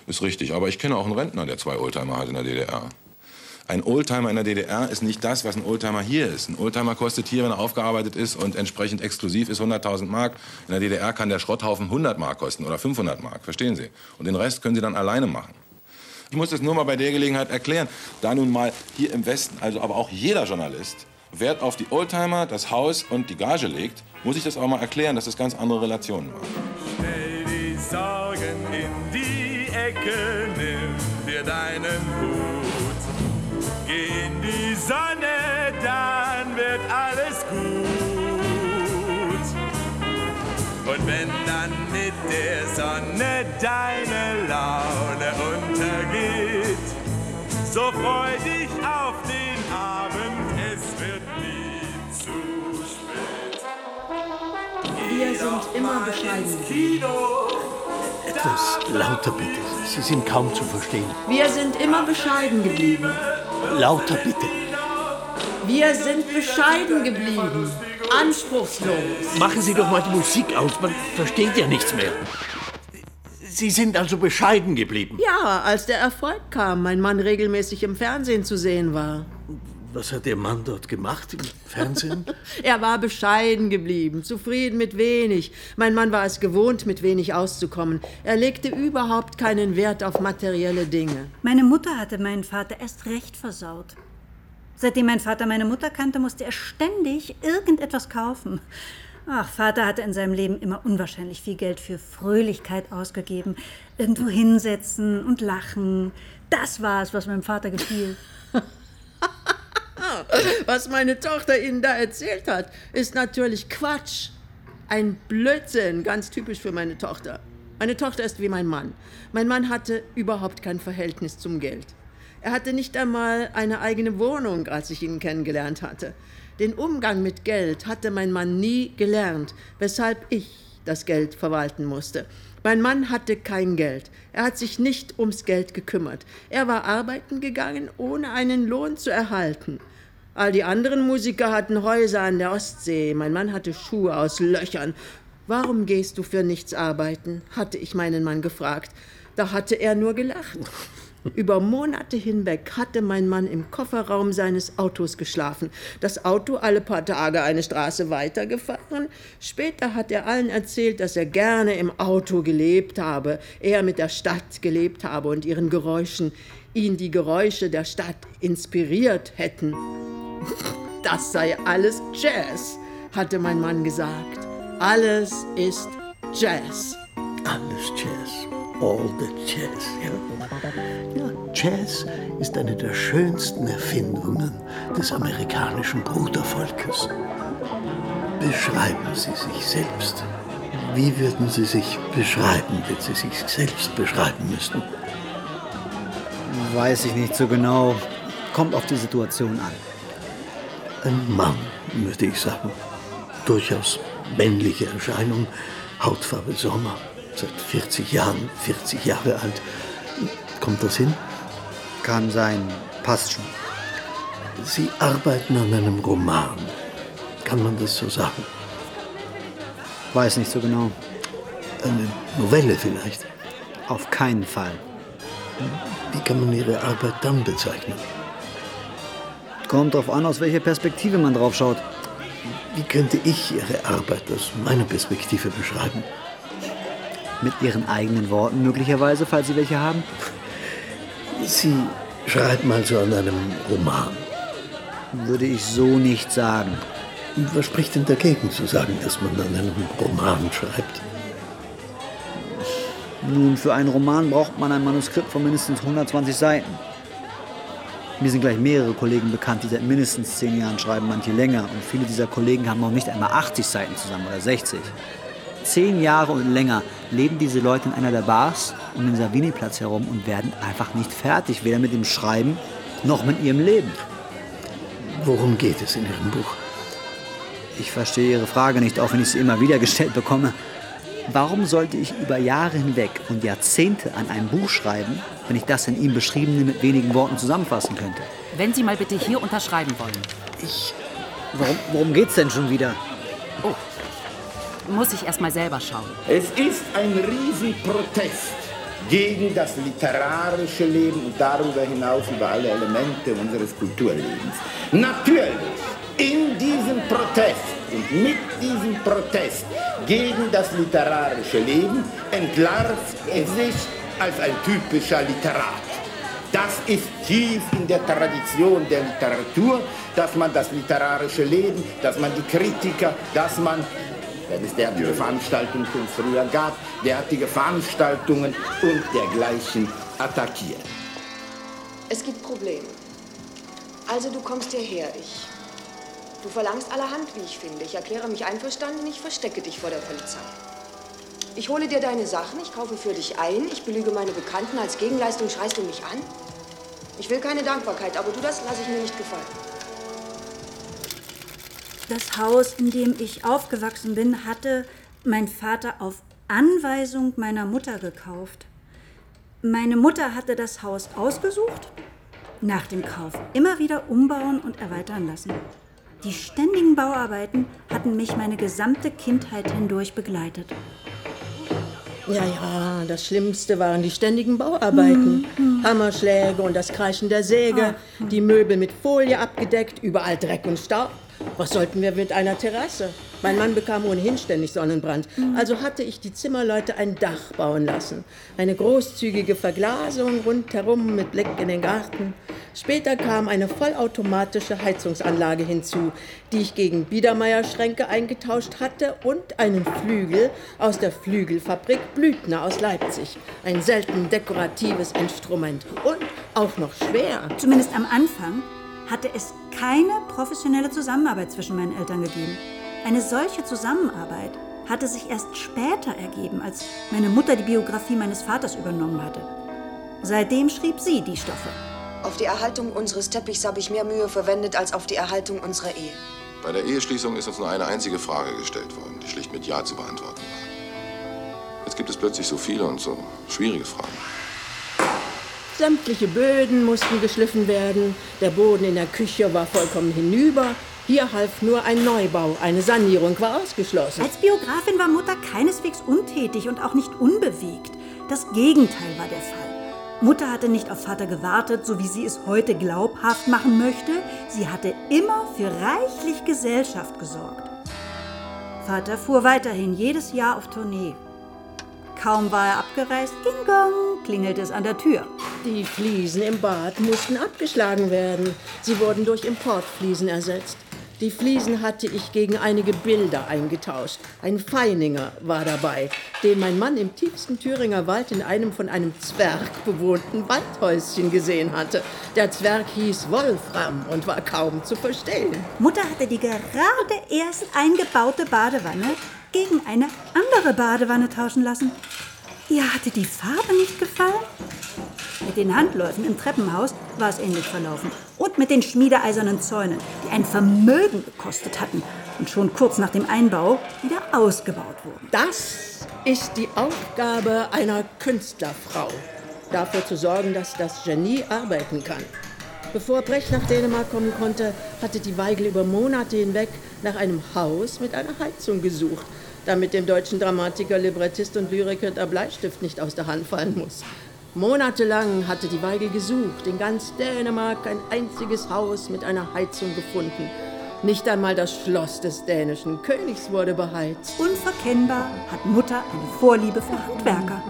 S9: ist richtig. Aber ich kenne auch einen Rentner, der zwei Oldtimer hat in der DDR. Ein Oldtimer in der DDR ist nicht das, was ein Oldtimer hier ist. Ein Oldtimer kostet hier, wenn er aufgearbeitet ist und entsprechend exklusiv ist, 100.000 Mark. In der DDR kann der Schrotthaufen 100 Mark kosten oder 500 Mark, verstehen Sie? Und den Rest können Sie dann alleine machen. Ich muss das nur mal bei der Gelegenheit erklären, da nun mal hier im Westen, also aber auch jeder Journalist, Wert auf die Oldtimer, das Haus und die Gage legt, muss ich das auch mal erklären, dass das ganz andere Relationen waren.
S2: Stell die Sorgen in die Ecke, nimm dir deinen Hut. Geh in die Sonne, dann wird alles gut. Und wenn dann mit der Sonne deine Laune untergeht, so freu dich auf den Abend, es wird nie zu spät.
S5: Wir sind immer bescheiden.
S10: Etwas lauter bitte. Sie sind kaum zu verstehen.
S5: Wir sind immer bescheiden geblieben.
S10: Lauter bitte.
S5: Wir sind bescheiden geblieben. Anspruchslos.
S10: Machen Sie doch mal die Musik aus, man versteht ja nichts mehr. Sie sind also bescheiden geblieben.
S5: Ja, als der Erfolg kam, mein Mann regelmäßig im Fernsehen zu sehen war.
S10: Was hat Ihr Mann dort gemacht im Fernsehen? [LAUGHS]
S5: Er war bescheiden geblieben, zufrieden mit wenig. Mein Mann war es gewohnt, mit wenig auszukommen. Er legte überhaupt keinen Wert auf materielle Dinge.
S6: Meine Mutter hatte meinen Vater erst recht versaut. Seitdem mein Vater meine Mutter kannte, musste er ständig irgendetwas kaufen. Ach, Vater hatte in seinem Leben immer unwahrscheinlich viel Geld für Fröhlichkeit ausgegeben. Irgendwo hinsetzen und lachen. Das war es, was meinem Vater gefiel. [LAUGHS] [LAUGHS]
S5: Was meine Tochter Ihnen da erzählt hat, ist natürlich Quatsch. Ein Blödsinn, ganz typisch für meine Tochter. Meine Tochter ist wie mein Mann. Mein Mann hatte überhaupt kein Verhältnis zum Geld. Er hatte nicht einmal eine eigene Wohnung, als ich ihn kennengelernt hatte. Den Umgang mit Geld hatte mein Mann nie gelernt, weshalb ich das Geld verwalten musste. Mein Mann hatte kein Geld. Er hat sich nicht ums Geld gekümmert. Er war arbeiten gegangen, ohne einen Lohn zu erhalten. All die anderen Musiker hatten Häuser an der Ostsee. Mein Mann hatte Schuhe aus Löchern. Warum gehst du für nichts arbeiten? hatte ich meinen Mann gefragt. Da hatte er nur gelacht. [LAUGHS] Über Monate hinweg hatte mein Mann im Kofferraum seines Autos geschlafen. Das Auto alle paar Tage eine Straße weitergefahren. Später hat er allen erzählt, dass er gerne im Auto gelebt habe, er mit der Stadt gelebt habe und ihren Geräuschen ihn die Geräusche der Stadt inspiriert hätten. Das sei alles Jazz, hatte mein Mann gesagt. Alles ist Jazz.
S10: Alles Jazz. All the Jazz. Ja. ja, Jazz ist eine der schönsten Erfindungen des amerikanischen Brudervolkes. Beschreiben Sie sich selbst. Wie würden Sie sich beschreiben, wenn Sie sich selbst beschreiben müssten?
S7: Weiß ich nicht so genau. Kommt auf die Situation an.
S10: Ein Mann, würde ich sagen. Durchaus männliche Erscheinung, Hautfarbe Sommer, seit 40 Jahren, 40 Jahre alt. Kommt das hin?
S7: Kann sein, passt schon.
S10: Sie arbeiten an einem Roman. Kann man das so sagen?
S7: Weiß nicht so genau.
S10: Eine Novelle vielleicht?
S7: Auf keinen Fall.
S10: Wie kann man Ihre Arbeit dann bezeichnen?
S7: Kommt drauf an, aus welcher Perspektive man drauf schaut.
S10: Wie könnte ich Ihre Arbeit aus meiner Perspektive beschreiben?
S7: Mit Ihren eigenen Worten möglicherweise, falls Sie welche haben?
S10: Sie schreiben also an einem Roman.
S7: Würde ich so nicht sagen.
S10: Was spricht denn dagegen zu sagen, dass man an einem Roman schreibt?
S7: Nun, für einen Roman braucht man ein Manuskript von mindestens 120 Seiten. Mir sind gleich mehrere Kollegen bekannt, die seit mindestens zehn Jahren schreiben, manche länger. Und viele dieser Kollegen haben noch nicht einmal 80 Seiten zusammen oder 60. Zehn Jahre und länger leben diese Leute in einer der Bars um den Savini-Platz herum und werden einfach nicht fertig, weder mit dem Schreiben noch mit ihrem Leben.
S10: Worum geht es in Ihrem Buch?
S7: Ich verstehe Ihre Frage nicht, auch wenn ich sie immer wieder gestellt bekomme. Warum sollte ich über Jahre hinweg und Jahrzehnte an einem Buch schreiben, wenn ich das in ihm Beschriebene mit wenigen Worten zusammenfassen könnte?
S8: Wenn Sie mal bitte hier unterschreiben wollen.
S7: Ich. Warum, worum geht's denn schon wieder?
S8: Oh. Muss ich erst mal selber schauen.
S15: Es ist ein Riesenprotest gegen das literarische Leben und darüber hinaus über alle Elemente unseres Kulturlebens. Natürlich, in diesem Protest und mit diesem Protest gegen das literarische Leben entlarvt er sich als ein typischer Literat. Das ist tief in der Tradition der Literatur, dass man das literarische Leben, dass man die Kritiker, dass man wenn es derartige Veranstaltungen schon früher gab, derartige Veranstaltungen und dergleichen attackiert.
S16: Es gibt Probleme. Also du kommst hierher, ich. Du verlangst allerhand, wie ich finde. Ich erkläre mich einverstanden, ich verstecke dich vor der Polizei. Ich hole dir deine Sachen, ich kaufe für dich ein, ich belüge meine Bekannten, als Gegenleistung schreist du mich an. Ich will keine Dankbarkeit, aber du, das lasse ich mir nicht gefallen.
S6: Das Haus, in dem ich aufgewachsen bin, hatte mein Vater auf Anweisung meiner Mutter gekauft. Meine Mutter hatte das Haus ausgesucht, nach dem Kauf immer wieder umbauen und erweitern lassen. Die ständigen Bauarbeiten hatten mich meine gesamte Kindheit hindurch begleitet.
S5: Ja, ja, das Schlimmste waren die ständigen Bauarbeiten. Hammerschläge und das Kreischen der Säge, die Möbel mit Folie abgedeckt, überall Dreck und Staub. Was sollten wir mit einer Terrasse? Mein Mann bekam ohnehin ständig Sonnenbrand. Also hatte ich die Zimmerleute ein Dach bauen lassen. Eine großzügige Verglasung rundherum mit Blick in den Garten. Später kam eine vollautomatische Heizungsanlage hinzu, die ich gegen Biedermeierschränke eingetauscht hatte und einen Flügel aus der Flügelfabrik Blüthner aus Leipzig. Ein selten dekoratives Instrument und auch noch schwer.
S6: Zumindest am Anfang hatte es keine professionelle Zusammenarbeit zwischen meinen Eltern gegeben. Eine solche Zusammenarbeit hatte sich erst später ergeben, als meine Mutter die Biografie meines Vaters übernommen hatte. Seitdem schrieb sie die Stoffe.
S16: Auf die Erhaltung unseres Teppichs habe ich mehr Mühe verwendet als auf die Erhaltung unserer Ehe.
S9: Bei der Eheschließung ist uns nur eine einzige Frage gestellt worden, die schlicht mit Ja zu beantworten war. Jetzt gibt es plötzlich so viele und so schwierige Fragen.
S5: Sämtliche Böden mussten geschliffen werden, der Boden in der Küche war vollkommen hinüber. Hier half nur ein Neubau, eine Sanierung war ausgeschlossen.
S6: Als Biografin war Mutter keineswegs untätig und auch nicht unbewegt. Das Gegenteil war der Fall. Mutter hatte nicht auf Vater gewartet, so wie sie es heute glaubhaft machen möchte. Sie hatte immer für reichlich Gesellschaft gesorgt. Vater fuhr weiterhin jedes Jahr auf Tournee. Kaum war er abgereist, ging gong, klingelte es an der Tür.
S5: Die Fliesen im Bad mussten abgeschlagen werden. Sie wurden durch Importfliesen ersetzt. Die Fliesen hatte ich gegen einige Bilder eingetauscht. Ein Feininger war dabei, den mein Mann im tiefsten Thüringer Wald in einem von einem Zwerg bewohnten Waldhäuschen gesehen hatte. Der Zwerg hieß Wolfram und war kaum zu verstehen.
S6: Mutter hatte die gerade erst eingebaute Badewanne gegen eine andere Badewanne tauschen lassen. Ihr hatte die Farbe nicht gefallen? Mit den Handläufen im Treppenhaus war es ähnlich verlaufen. Und mit den schmiedeeisernen Zäunen, die ein Vermögen gekostet hatten und schon kurz nach dem Einbau wieder ausgebaut wurden.
S5: Das ist die Aufgabe einer Künstlerfrau. Dafür zu sorgen, dass das Genie arbeiten kann. Bevor Brecht nach Dänemark kommen konnte, hatte die Weigel über Monate hinweg nach einem Haus mit einer Heizung gesucht, damit dem deutschen Dramatiker, Librettist und Lyriker der Bleistift nicht aus der Hand fallen muss. Monatelang hatte die Weigel gesucht, in ganz Dänemark ein einziges Haus mit einer Heizung gefunden. Nicht einmal das Schloss des dänischen Königs wurde beheizt.
S6: Unverkennbar hat Mutter eine Vorliebe für Handwerker.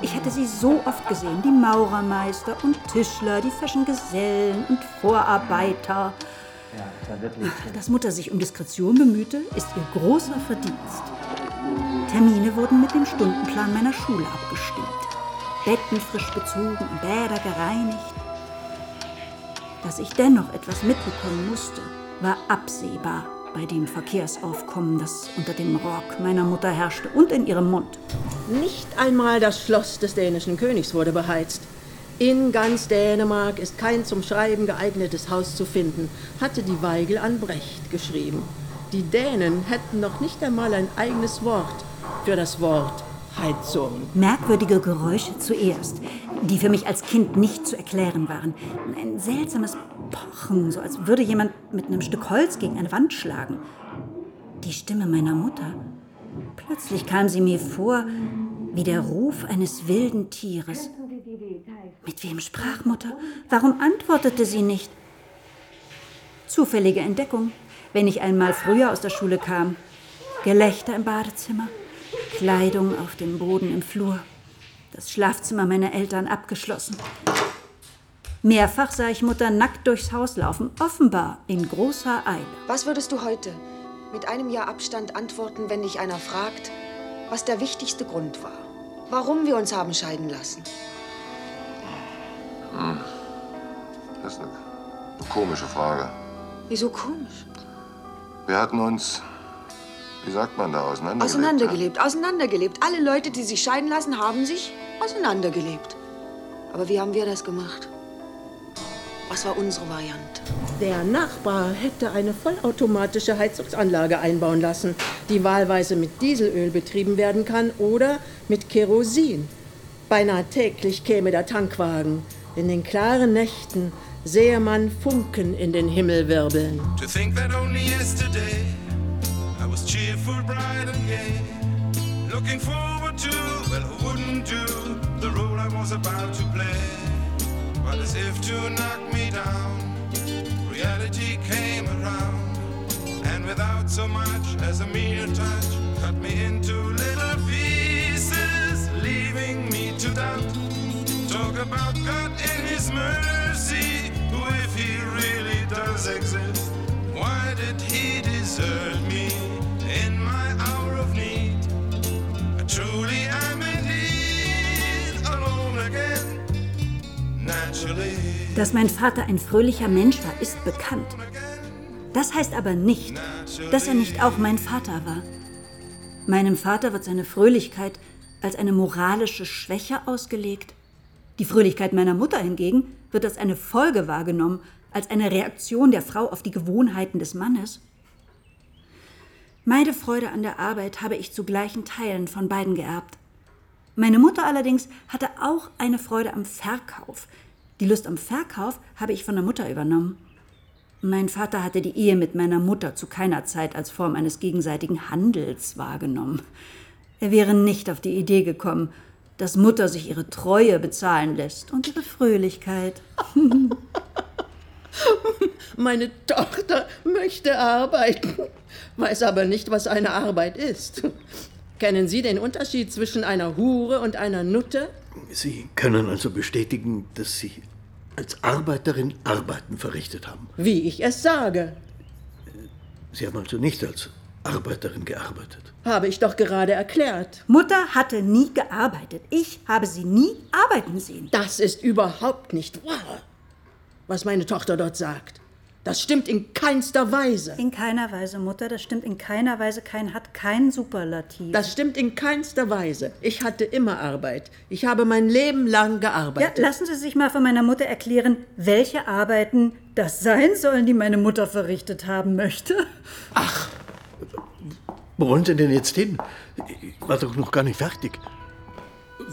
S6: Ich hätte sie so oft gesehen, die Maurermeister und Tischler, die feschen Gesellen und Vorarbeiter. Dass Mutter sich um Diskretion bemühte, ist ihr großer Verdienst. Termine wurden mit dem Stundenplan meiner Schule abgestimmt. Betten frisch bezogen und Bäder gereinigt. Dass ich dennoch etwas mitbekommen musste, war absehbar bei dem Verkehrsaufkommen, das unter dem Rock meiner Mutter herrschte und in ihrem Mund.
S5: Nicht einmal das Schloss des dänischen Königs wurde beheizt. In ganz Dänemark ist kein zum Schreiben geeignetes Haus zu finden, hatte die Weigel an Brecht geschrieben. Die Dänen hätten noch nicht einmal ein eigenes Wort für das Wort Heizung.
S6: Merkwürdige Geräusche zuerst, die für mich als Kind nicht zu erklären waren. Ein seltsames Pochen, so als würde jemand mit einem Stück Holz gegen eine Wand schlagen. Die Stimme meiner Mutter. Plötzlich kam sie mir vor wie der Ruf eines wilden Tieres. Mit wem sprach Mutter? Warum antwortete sie nicht? Zufällige Entdeckung, wenn ich einmal früher aus der Schule kam. Gelächter im Badezimmer, Kleidung auf dem Boden im Flur, das Schlafzimmer meiner Eltern abgeschlossen. Mehrfach sah ich Mutter nackt durchs Haus laufen, offenbar in großer Eile.
S16: Was würdest du heute mit einem Jahr Abstand antworten, wenn dich einer fragt, was der wichtigste Grund war? Warum wir uns haben scheiden lassen?
S9: Hm. Das ist eine, eine komische Frage.
S16: Wieso komisch?
S9: Wir hatten uns, wie sagt man da, auseinandergelebt.
S16: Auseinandergelebt, auseinandergelebt. Alle Leute, die sich scheiden lassen, haben sich auseinandergelebt. Aber wie haben wir das gemacht? Was war unsere Variante?
S5: Der Nachbar hätte eine vollautomatische Heizungsanlage einbauen lassen, die wahlweise mit Dieselöl betrieben werden kann oder mit Kerosin. Beinahe täglich käme der Tankwagen. In den klaren Nächten sehe man Funken in den Himmel wirbeln.
S2: To think that only yesterday I was cheerful, bright and gay. Looking forward to, well, who wouldn't do the role I was about to play? But as if to knock me down, reality came around. And without so much as a mere touch, cut me into little pieces, leaving me to doubt. Talk about God and His mercy, who if He really does exist, why did He desert me in my hour of need? Truly I'm indeed alone again, naturally.
S6: Dass mein Vater ein fröhlicher Mensch war, ist bekannt. Das heißt aber nicht, dass er nicht auch mein Vater war. Meinem Vater wird seine Fröhlichkeit als eine moralische Schwäche ausgelegt. Die Fröhlichkeit meiner Mutter hingegen wird als eine Folge wahrgenommen, als eine Reaktion der Frau auf die Gewohnheiten des Mannes. Meine Freude an der Arbeit habe ich zu gleichen Teilen von beiden geerbt. Meine Mutter allerdings hatte auch eine Freude am Verkauf. Die Lust am Verkauf habe ich von der Mutter übernommen. Mein Vater hatte die Ehe mit meiner Mutter zu keiner Zeit als Form eines gegenseitigen Handels wahrgenommen. Er wäre nicht auf die Idee gekommen, dass Mutter sich ihre Treue bezahlen lässt und ihre Fröhlichkeit. [LAUGHS]
S5: Meine Tochter möchte arbeiten, weiß aber nicht, was eine Arbeit ist. Kennen Sie den Unterschied zwischen einer Hure und einer Nutte?
S10: Sie können also bestätigen, dass Sie als Arbeiterin Arbeiten verrichtet haben.
S5: Wie ich es sage.
S10: Sie haben also nicht als Arbeiterin gearbeitet.
S5: Habe ich doch gerade erklärt.
S6: Mutter hatte nie gearbeitet. Ich habe sie nie arbeiten sehen.
S5: Das ist überhaupt nicht wahr, was meine Tochter dort sagt. Das stimmt in keinster Weise.
S6: In keiner Weise, Mutter. Das stimmt in keiner Weise. Kein hat kein Superlativ.
S5: Das stimmt in keinster Weise. Ich hatte immer Arbeit. Ich habe mein Leben lang
S6: ja,
S5: gearbeitet.
S6: lassen Sie sich mal von meiner Mutter erklären, welche Arbeiten das sein sollen, die meine Mutter verrichtet haben möchte.
S10: Wo wollen Sie denn jetzt hin? Ich war doch noch gar nicht fertig.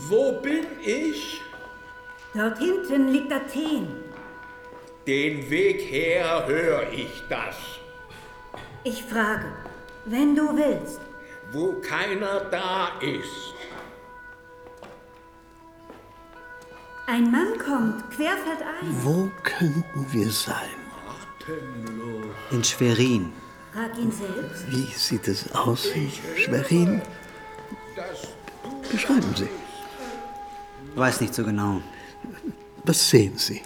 S4: Wo bin ich?
S6: Dort hinten liegt Athen.
S4: Den Weg her höre ich das.
S6: Ich frage, wenn du willst.
S4: Wo keiner da ist.
S6: Ein Mann kommt, querfeldein.
S10: Wo könnten wir sein?
S7: In Schwerin.
S6: Frag ihn selbst.
S10: Wie sieht es aus in Schwerin? Beschreiben Sie.
S7: Weiß nicht so genau.
S10: Was sehen Sie?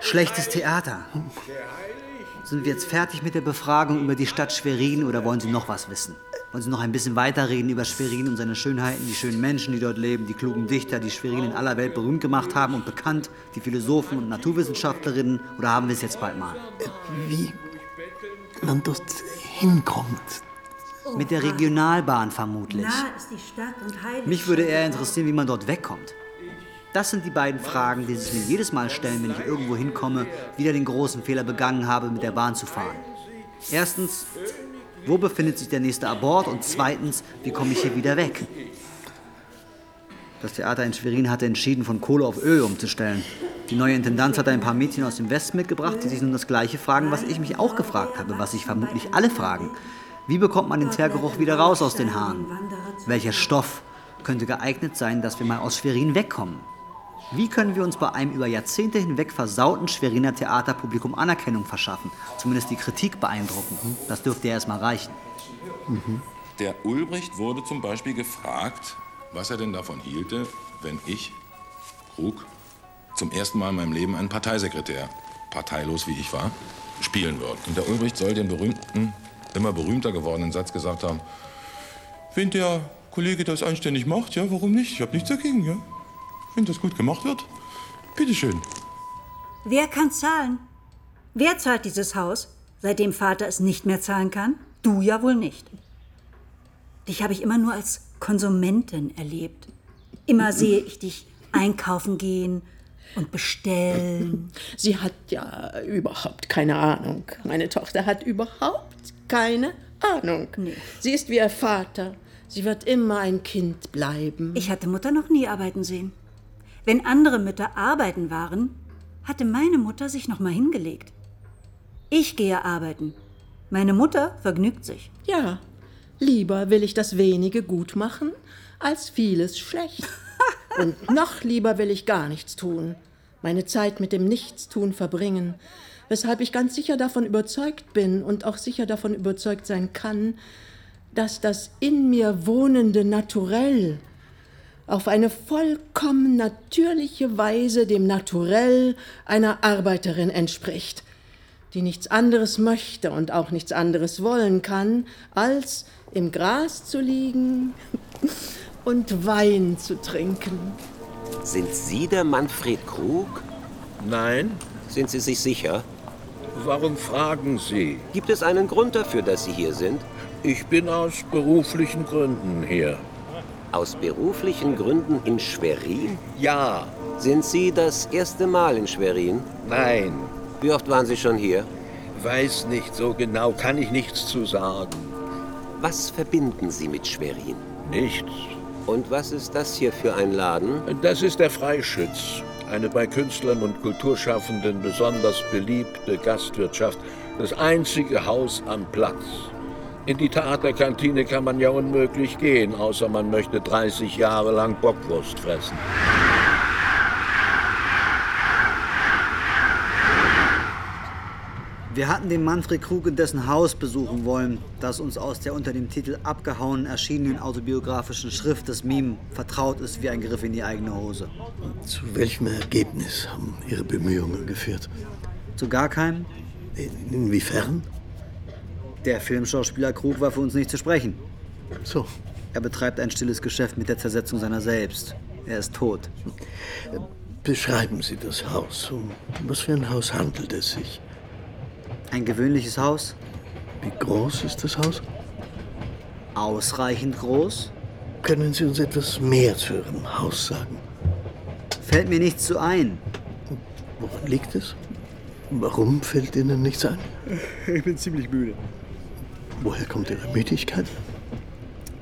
S7: Schlechtes. Theater.
S4: Heilig.
S7: Sind wir jetzt fertig mit der Befragung über die Stadt Schwerin oder wollen Sie noch was wissen? Wollen Sie noch ein bisschen weiterreden über Schwerin und seine Schönheiten, die schönen Menschen, die dort leben, die klugen Dichter, die Schwerin in aller Welt berühmt gemacht haben und bekannt, die Philosophen und Naturwissenschaftlerinnen? Oder haben wir es jetzt bald mal?
S10: Wie man dort hinkommt.
S7: Mit der Regionalbahn vermutlich.
S6: Nah ist die Stadt und heilig.
S7: Mich würde eher interessieren, wie man dort wegkommt. Das sind die beiden Fragen, die sich mir jedes Mal stellen, wenn ich irgendwo hinkomme, wieder den großen Fehler begangen habe, mit der Bahn zu fahren. Erstens, wo befindet sich der nächste Abort? Und zweitens, wie komme ich hier wieder weg? Das Theater in Schwerin hatte entschieden, von Kohle auf Öl umzustellen. Die neue Intendanz hatte ein paar Mädchen aus dem Westen mitgebracht, die sich nun das Gleiche fragen, was ich mich auch gefragt habe, was sich vermutlich alle fragen. Wie bekommt man den Teergeruch wieder raus aus den Haaren? Welcher Stoff könnte geeignet sein, dass wir mal aus Schwerin wegkommen? Wie können wir uns bei einem über Jahrzehnte hinweg versauten Schweriner Theaterpublikum Anerkennung verschaffen? Zumindest die Kritik beeindrucken. Das dürfte ja erstmal reichen.
S9: Der Ulbricht wurde zum Beispiel gefragt, was er denn davon hielte, wenn ich, Krug, zum ersten Mal in meinem Leben einen Parteisekretär, parteilos wie ich war, spielen würde. Und der Ulbricht soll den berühmten, immer berühmter gewordenen Satz gesagt haben, wenn der Kollege das anständig macht, ja, warum nicht? Ich habe nichts dagegen, ja. Wenn das gut gemacht wird, bitteschön.
S6: Wer kann zahlen? Wer zahlt dieses Haus, seitdem Vater es nicht mehr zahlen kann? Du ja wohl nicht. Dich habe ich immer nur als Konsumentin erlebt. Immer sehe ich dich einkaufen gehen und bestellen.
S5: Sie hat ja überhaupt keine Ahnung. Meine Tochter hat überhaupt keine Ahnung. Sie ist wie ihr Vater. Sie wird immer ein Kind bleiben.
S6: Ich hatte Mutter noch nie arbeiten sehen. Wenn andere Mütter arbeiten waren, hatte meine Mutter sich noch mal hingelegt. Ich gehe arbeiten. Meine Mutter vergnügt sich.
S5: Ja, lieber will ich das wenige gut machen, als vieles schlecht. [LAUGHS] Und noch lieber will ich gar nichts tun, meine Zeit mit dem Nichtstun verbringen, weshalb ich ganz sicher davon überzeugt bin und auch sicher davon überzeugt sein kann, dass das in mir wohnende Naturell auf eine vollkommen natürliche Weise dem Naturell einer Arbeiterin entspricht, die nichts anderes möchte und auch nichts anderes wollen kann, als im Gras zu liegen und Wein zu trinken.
S3: Sind Sie der Manfred Krug?
S4: Nein.
S3: Sind Sie sich sicher?
S4: Warum fragen Sie?
S3: Gibt es einen Grund dafür, dass Sie hier sind?
S4: Ich bin aus beruflichen Gründen hier.
S3: Aus beruflichen Gründen in Schwerin?
S4: Ja.
S3: Sind Sie das erste Mal in Schwerin?
S4: Nein.
S3: Wie oft waren Sie schon hier?
S4: Weiß nicht so genau, kann ich nichts zu sagen.
S3: Was verbinden Sie mit Schwerin?
S4: Nichts.
S3: Und was ist das hier für ein Laden?
S4: Das ist der Freischütz. Eine bei Künstlern und Kulturschaffenden besonders beliebte Gastwirtschaft. Das einzige Haus am Platz. In die Theaterkantine kann man ja unmöglich gehen, außer man möchte 30 Jahre lang Bockwurst fressen.
S7: Wir hatten den Manfred Krug in dessen Haus besuchen wollen, das uns aus der unter dem Titel abgehauen erschienenen autobiografischen Schrift des Mime vertraut ist wie ein Griff in die eigene Hose.
S10: Zu welchem Ergebnis haben Ihre Bemühungen geführt?
S7: Zu gar keinem?
S10: Inwiefern?
S7: Der Filmschauspieler Krug war für uns nicht zu sprechen.
S10: So.
S7: Er betreibt ein stilles Geschäft mit der Zersetzung seiner selbst. Er ist tot.
S10: Beschreiben Sie das Haus. Um was für ein Haus handelt es sich?
S7: Ein gewöhnliches Haus.
S10: Wie groß ist das Haus?
S7: Ausreichend groß.
S10: Können Sie uns etwas mehr zu Ihrem Haus sagen?
S7: Fällt mir nichts zu ein.
S10: Woran liegt es? Warum fällt Ihnen nichts ein?
S7: Ich bin ziemlich müde.
S10: Woher kommt Ihre Müdigkeit?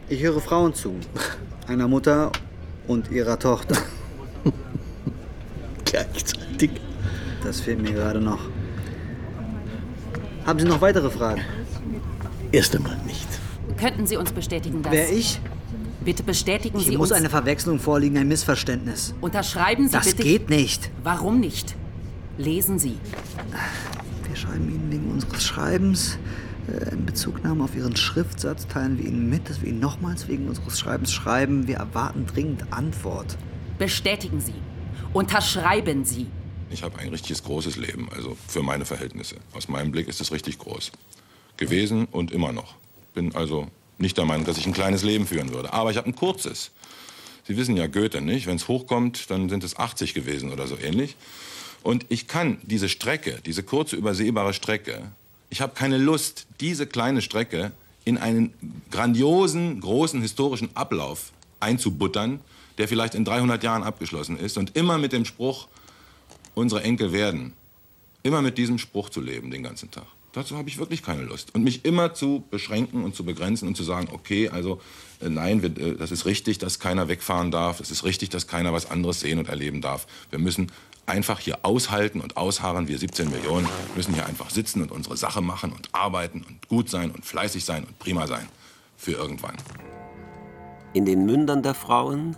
S7: Ich höre Frauen zu. Einer Mutter und ihrer Tochter. [LAUGHS]
S10: Gleichzeitig.
S7: Das fehlt mir gerade noch. Haben Sie noch weitere Fragen?
S10: Erst einmal nicht.
S8: Könnten Sie uns bestätigen, dass...
S7: Wer ich?
S8: Bitte bestätigen
S7: Hier
S8: Sie
S7: muss
S8: uns...
S7: eine Verwechslung vorliegen, ein Missverständnis.
S8: Unterschreiben Sie
S7: Das
S8: bitte...
S7: geht nicht.
S8: Warum nicht? Lesen Sie.
S7: Wir schreiben Ihnen wegen unseres Schreibens. Äh, In Bezugnahme auf Ihren Schriftsatz teilen wir Ihnen mit, dass wir Ihnen nochmals wegen unseres Schreibens schreiben. Wir erwarten dringend Antwort.
S8: Bestätigen Sie. Unterschreiben Sie.
S9: Ich habe ein richtiges großes Leben, also für meine Verhältnisse. Aus meinem Blick ist es richtig groß. Gewesen und immer noch. Bin also nicht der Meinung, dass ich ein kleines Leben führen würde. Aber ich habe ein kurzes. Sie wissen ja Goethe, nicht? Wenn es hochkommt, dann sind es 80 gewesen oder so ähnlich. Und ich kann diese Strecke, diese kurze übersehbare Strecke, ich habe keine Lust, diese kleine Strecke in einen grandiosen, großen historischen Ablauf einzubuttern, der vielleicht in 300 Jahren abgeschlossen ist und immer mit dem Spruch, unsere Enkel werden, immer mit diesem Spruch zu leben den ganzen Tag. Dazu habe ich wirklich keine Lust. Und mich immer zu beschränken und zu begrenzen und zu sagen, okay, also äh, nein, wir, äh, das ist richtig, dass keiner wegfahren darf. Es ist richtig, dass keiner was anderes sehen und erleben darf. Wir müssen einfach hier aushalten und ausharren. Wir 17 Millionen müssen hier einfach sitzen und unsere Sache machen und arbeiten und gut sein und fleißig sein und prima sein. Für irgendwann.
S3: In den Mündern der Frauen,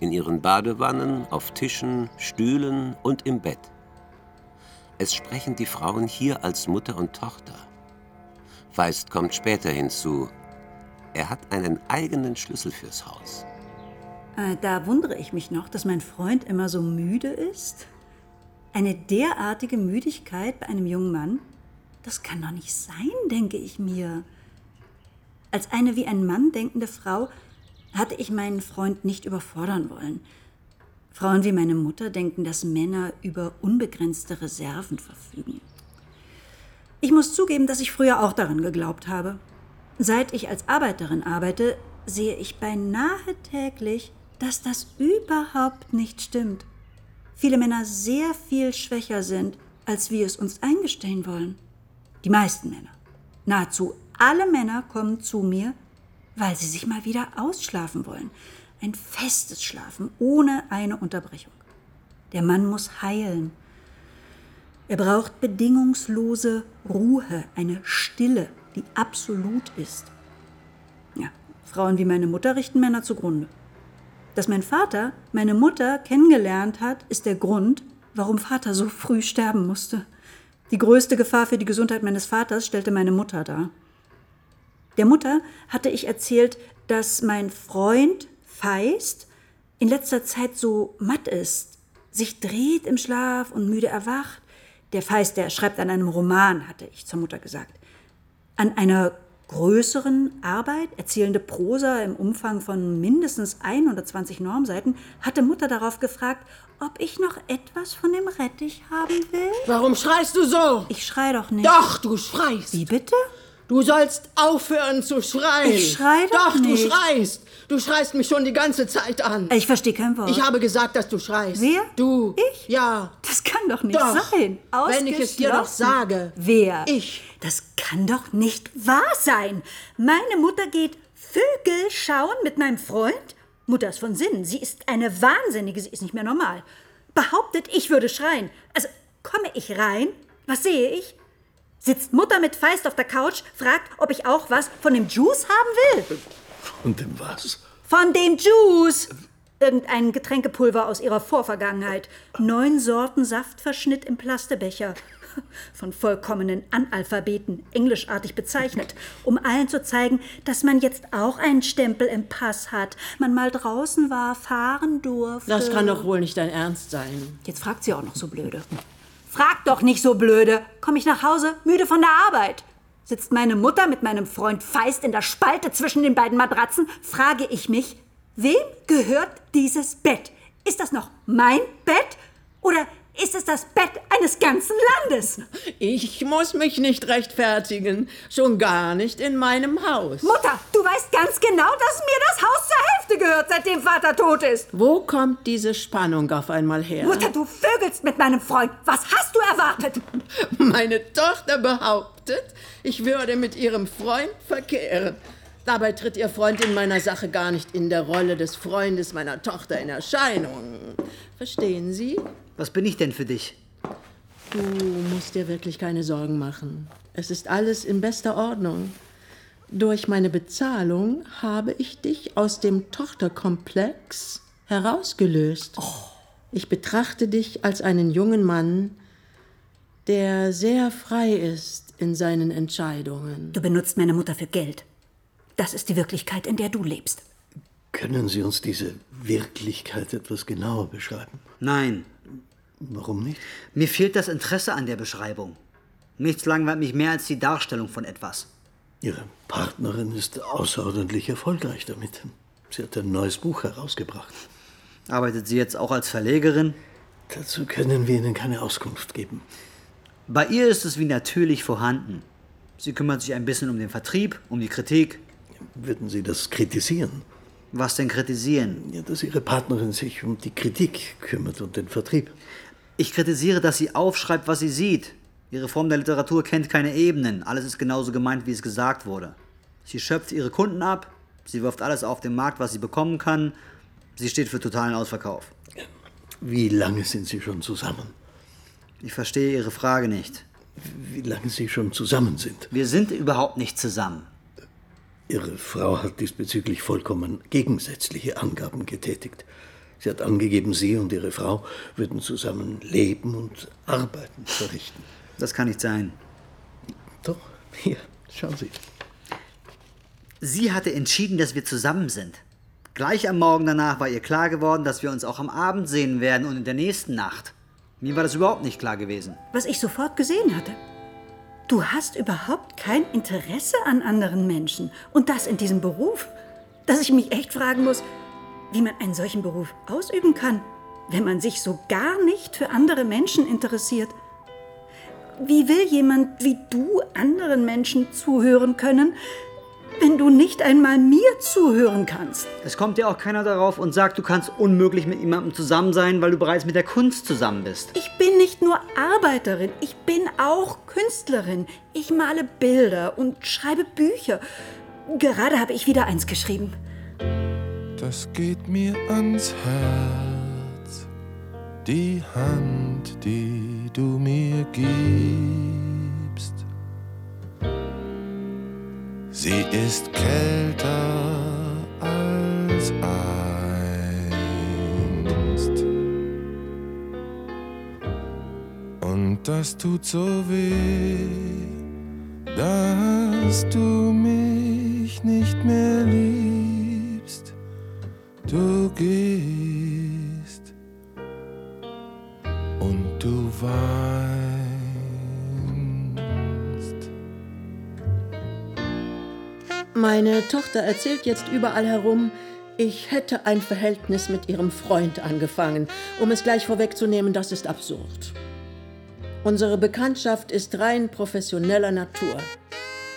S3: in ihren Badewannen, auf Tischen, Stühlen und im Bett. Es sprechen die Frauen hier als Mutter und Tochter. Feist kommt später hinzu. Er hat einen eigenen Schlüssel fürs Haus.
S6: Äh, da wundere ich mich noch, dass mein Freund immer so müde ist. Eine derartige Müdigkeit bei einem jungen Mann? Das kann doch nicht sein, denke ich mir. Als eine wie ein Mann denkende Frau hatte ich meinen Freund nicht überfordern wollen. Frauen wie meine Mutter denken, dass Männer über unbegrenzte Reserven verfügen. Ich muss zugeben, dass ich früher auch daran geglaubt habe. Seit ich als Arbeiterin arbeite, sehe ich beinahe täglich, dass das überhaupt nicht stimmt. Viele Männer sehr viel schwächer sind, als wir es uns eingestehen wollen. Die meisten Männer. Nahezu alle Männer kommen zu mir, weil sie sich mal wieder ausschlafen wollen. Ein festes Schlafen ohne eine Unterbrechung. Der Mann muss heilen. Er braucht bedingungslose Ruhe, eine Stille, die absolut ist. Ja, Frauen wie meine Mutter richten Männer zugrunde. Dass mein Vater meine Mutter kennengelernt hat, ist der Grund, warum Vater so früh sterben musste. Die größte Gefahr für die Gesundheit meines Vaters stellte meine Mutter dar. Der Mutter hatte ich erzählt, dass mein Freund Feist in letzter Zeit so matt ist, sich dreht im Schlaf und müde erwacht. Der Feist, der schreibt an einem Roman, hatte ich zur Mutter gesagt. An einer größeren Arbeit, erzählende Prosa im Umfang von mindestens 120 Normseiten, hatte Mutter darauf gefragt, ob ich noch etwas von dem Rettich haben will.
S5: Warum schreist du so?
S6: Ich schrei doch nicht.
S5: Doch, du schreist.
S6: Wie bitte?
S5: Du sollst aufhören zu schreien.
S6: Ich schrei doch nicht.
S5: du schreist. Du schreist mich schon die ganze Zeit an.
S6: Ich verstehe kein Wort.
S5: Ich habe gesagt, dass du schreist.
S6: Wer?
S5: Du.
S6: Ich?
S5: Ja.
S6: Das kann doch nicht
S5: Doch.
S6: sein.
S5: Wenn ich es dir doch sage.
S6: Wer?
S5: Ich.
S6: Das kann doch nicht wahr sein. Meine Mutter geht Vögel schauen mit meinem Freund? Mutter ist von Sinnen. Sie ist eine Wahnsinnige. Sie ist nicht mehr normal. Behauptet, ich würde schreien. Also komme ich rein? Was sehe ich? Sitzt Mutter mit Feist auf der Couch, fragt, ob ich auch was von dem Juice haben will.
S10: Und dem was?
S6: Von dem Juice! Irgendein Getränkepulver aus ihrer Vorvergangenheit. Neun Sorten Saftverschnitt im Plastebecher. Von vollkommenen Analphabeten, englischartig bezeichnet, um allen zu zeigen, dass man jetzt auch einen Stempel im Pass hat. Man mal draußen war, fahren durfte.
S5: Das kann doch wohl nicht dein Ernst sein.
S6: Jetzt fragt sie auch noch so blöde. Frag doch nicht so blöde. Komm ich nach Hause, müde von der Arbeit. Sitzt meine Mutter mit meinem Freund Feist in der Spalte zwischen den beiden Matratzen, frage ich mich, wem gehört dieses Bett? Ist das noch mein Bett? Oder ist es das Bett eines ganzen Landes?
S5: Ich muss mich nicht rechtfertigen. Schon gar nicht in meinem Haus.
S6: Mutter, du weißt ganz genau, dass mir das Haus zur Hälfte gehört, seitdem Vater tot ist.
S5: Wo kommt diese Spannung auf einmal her?
S6: Mutter, du vögelst mit meinem Freund. Was hast du erwartet? [LAUGHS]
S5: Meine Tochter behauptet, ich würde mit ihrem Freund verkehren. Dabei tritt ihr Freund in meiner Sache gar nicht in der Rolle des Freundes meiner Tochter in Erscheinung. Verstehen Sie?
S7: Was bin ich denn für dich?
S5: Du musst dir wirklich keine Sorgen machen. Es ist alles in bester Ordnung. Durch meine Bezahlung habe ich dich aus dem Tochterkomplex herausgelöst. Ich betrachte dich als einen jungen Mann, der sehr frei ist in seinen Entscheidungen.
S6: Du benutzt meine Mutter für Geld. Das ist die Wirklichkeit, in der du lebst.
S10: Können Sie uns diese Wirklichkeit etwas genauer beschreiben?
S7: Nein.
S10: Warum nicht?
S7: Mir fehlt das Interesse an der Beschreibung. Nichts langweilt mich mehr als die Darstellung von etwas.
S10: Ihre Partnerin ist außerordentlich erfolgreich damit. Sie hat ein neues Buch herausgebracht.
S7: Arbeitet sie jetzt auch als Verlegerin?
S10: Dazu können wir Ihnen keine Auskunft geben.
S7: Bei ihr ist es wie natürlich vorhanden. Sie kümmert sich ein bisschen um den Vertrieb, um die Kritik.
S10: Würden Sie das kritisieren?
S7: Was denn kritisieren?
S10: Ja, dass Ihre Partnerin sich um die Kritik kümmert und den Vertrieb.
S7: Ich kritisiere, dass sie aufschreibt, was sie sieht. Ihre Form der Literatur kennt keine Ebenen. Alles ist genauso gemeint, wie es gesagt wurde. Sie schöpft ihre Kunden ab, sie wirft alles auf den Markt, was sie bekommen kann. Sie steht für totalen Ausverkauf.
S10: Wie lange sind Sie schon zusammen?
S7: Ich verstehe Ihre Frage nicht.
S10: Wie lange Sie schon zusammen sind?
S7: Wir sind überhaupt nicht zusammen.
S10: Ihre Frau hat diesbezüglich vollkommen gegensätzliche Angaben getätigt. Sie hat angegeben, Sie und Ihre Frau würden zusammen leben und Arbeiten verrichten.
S7: Das kann nicht sein.
S10: Doch, hier, schauen Sie.
S7: Sie hatte entschieden, dass wir zusammen sind. Gleich am Morgen danach war ihr klar geworden, dass wir uns auch am Abend sehen werden und in der nächsten Nacht. Mir war das überhaupt nicht klar gewesen.
S6: Was ich sofort gesehen hatte. Du hast überhaupt kein Interesse an anderen Menschen. Und das in diesem Beruf. Dass ich mich echt fragen muss, wie man einen solchen Beruf ausüben kann, wenn man sich so gar nicht für andere Menschen interessiert. Wie will jemand wie du anderen Menschen zuhören können, wenn du nicht einmal mir zuhören kannst?
S7: Es kommt ja auch keiner darauf und sagt, du kannst unmöglich mit jemandem zusammen sein, weil du bereits mit der Kunst zusammen bist.
S6: Ich bin nicht nur Arbeiterin, ich bin auch Künstlerin. Ich male Bilder und schreibe Bücher. Gerade habe ich wieder eins geschrieben.
S2: Das geht mir ans Herz, die Hand, die du mir gibst. Sie ist kälter als einst. Und das tut so weh, dass du mich nicht mehr liebst. Du gehst und du weinst.
S5: Meine Tochter erzählt jetzt überall herum, ich hätte ein Verhältnis mit ihrem Freund angefangen. Um es gleich vorwegzunehmen, das ist absurd. Unsere Bekanntschaft ist rein professioneller Natur.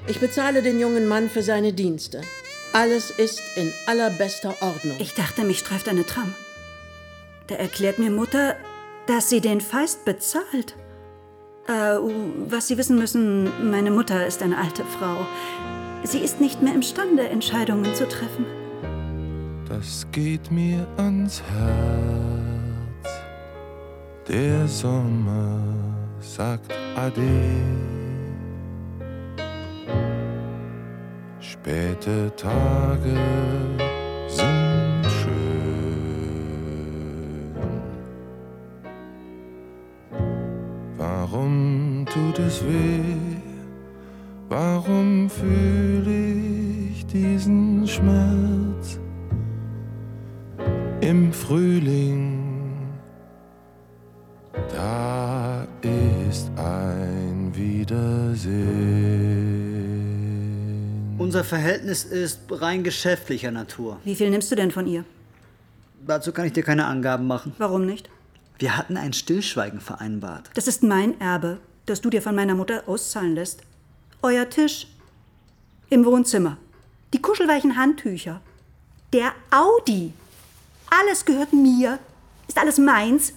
S5: Ich bezahle den jungen Mann für seine Dienste. Alles ist in allerbester Ordnung.
S6: Ich dachte, mich streift eine Tram. Da erklärt mir Mutter, dass sie den Feist bezahlt. Äh, was Sie wissen müssen, meine Mutter ist eine alte Frau. Sie ist nicht mehr imstande, Entscheidungen zu treffen.
S2: Das geht mir ans Herz. Der Sommer sagt Ade. Späte Tage sind schön. Warum tut es weh? Warum fühle ich diesen Schmerz im Frühling? Da ist ein Wiedersehen.
S7: Unser Verhältnis ist rein geschäftlicher Natur.
S6: Wie viel nimmst du denn von ihr?
S7: Dazu kann ich dir keine Angaben machen.
S6: Warum nicht?
S7: Wir hatten ein Stillschweigen vereinbart.
S6: Das ist mein Erbe, das du dir von meiner Mutter auszahlen lässt. Euer Tisch im Wohnzimmer, die kuschelweichen Handtücher, der Audi. Alles gehört mir, ist alles meins.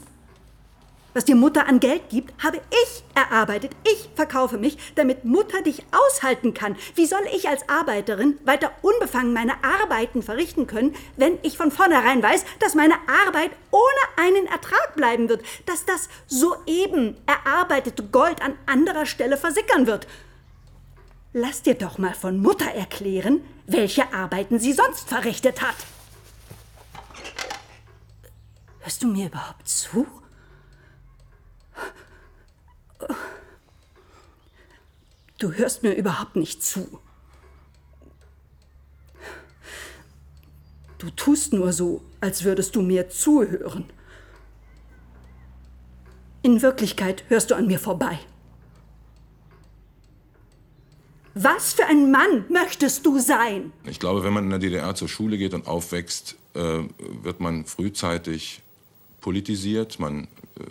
S6: Was dir Mutter an Geld gibt, habe ich erarbeitet. Ich verkaufe mich, damit Mutter dich aushalten kann. Wie soll ich als Arbeiterin weiter unbefangen meine Arbeiten verrichten können, wenn ich von vornherein weiß, dass meine Arbeit ohne einen Ertrag bleiben wird, dass das soeben erarbeitete Gold an anderer Stelle versickern wird? Lass dir doch mal von Mutter erklären, welche Arbeiten sie sonst verrichtet hat. Hörst du mir überhaupt zu? Du hörst mir überhaupt nicht zu. Du tust nur so, als würdest du mir zuhören. In Wirklichkeit hörst du an mir vorbei. Was für ein Mann möchtest du sein?
S9: Ich glaube, wenn man in der DDR zur Schule geht und aufwächst, äh, wird man frühzeitig politisiert. Man äh,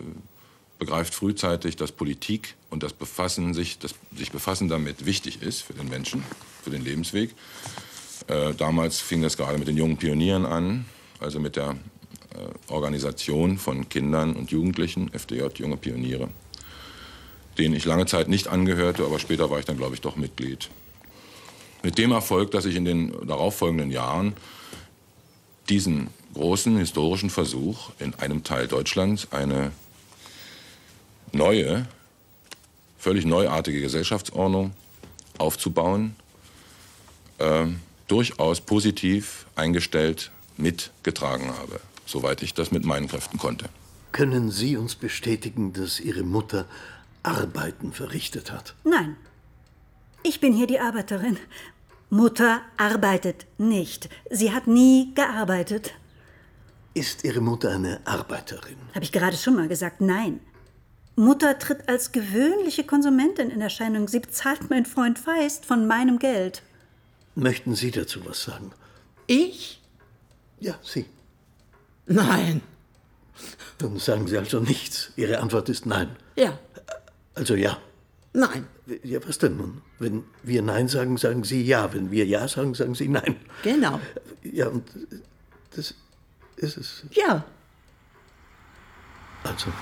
S9: begreift frühzeitig, dass Politik und das Befassen sich, das sich befassen damit wichtig ist für den Menschen, für den Lebensweg. Äh, damals fing das gerade mit den jungen Pionieren an, also mit der äh, Organisation von Kindern und Jugendlichen, FDJ Junge Pioniere, denen ich lange Zeit nicht angehörte, aber später war ich dann, glaube ich, doch Mitglied. Mit dem Erfolg, dass ich in den darauffolgenden Jahren diesen großen historischen Versuch in einem Teil Deutschlands eine neue, völlig neuartige Gesellschaftsordnung aufzubauen, äh, durchaus positiv eingestellt mitgetragen habe, soweit ich das mit meinen Kräften konnte.
S10: Können Sie uns bestätigen, dass Ihre Mutter Arbeiten verrichtet hat?
S6: Nein. Ich bin hier die Arbeiterin. Mutter arbeitet nicht. Sie hat nie gearbeitet.
S10: Ist Ihre Mutter eine Arbeiterin?
S6: Habe ich gerade schon mal gesagt, nein. Mutter tritt als gewöhnliche Konsumentin in Erscheinung. Sie bezahlt mein Freund Feist von meinem Geld.
S10: Möchten Sie dazu was sagen?
S11: Ich?
S10: Ja, Sie.
S11: Nein.
S10: Dann sagen Sie also nichts. Ihre Antwort ist nein.
S11: Ja.
S10: Also ja.
S11: Nein.
S10: Ja, was denn nun? Wenn wir Nein sagen, sagen Sie Ja. Wenn wir Ja sagen, sagen Sie Nein.
S11: Genau.
S10: Ja, und das ist es.
S11: Ja.
S10: Also.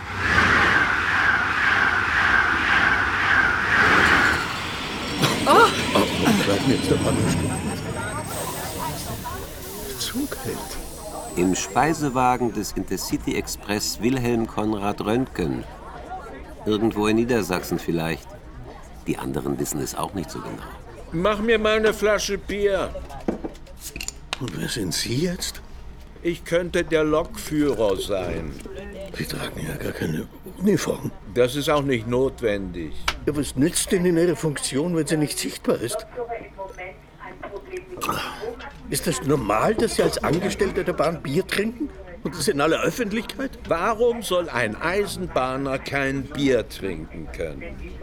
S10: Ein paar Stunden. Zug hält.
S3: Im Speisewagen des Intercity Express Wilhelm Konrad Röntgen. Irgendwo in Niedersachsen vielleicht. Die anderen wissen es auch nicht so genau.
S4: Mach mir mal eine Flasche Bier.
S10: Und wer sind Sie jetzt?
S4: Ich könnte der Lokführer sein.
S10: Sie tragen ja gar keine Uniform.
S4: Das ist auch nicht notwendig.
S10: Ja, was nützt denn in Ihrer Funktion, wenn sie nicht sichtbar ist? Ist das normal, dass Sie als Angestellter der Bahn Bier trinken? Und das in aller Öffentlichkeit?
S4: Warum soll ein Eisenbahner kein Bier trinken können?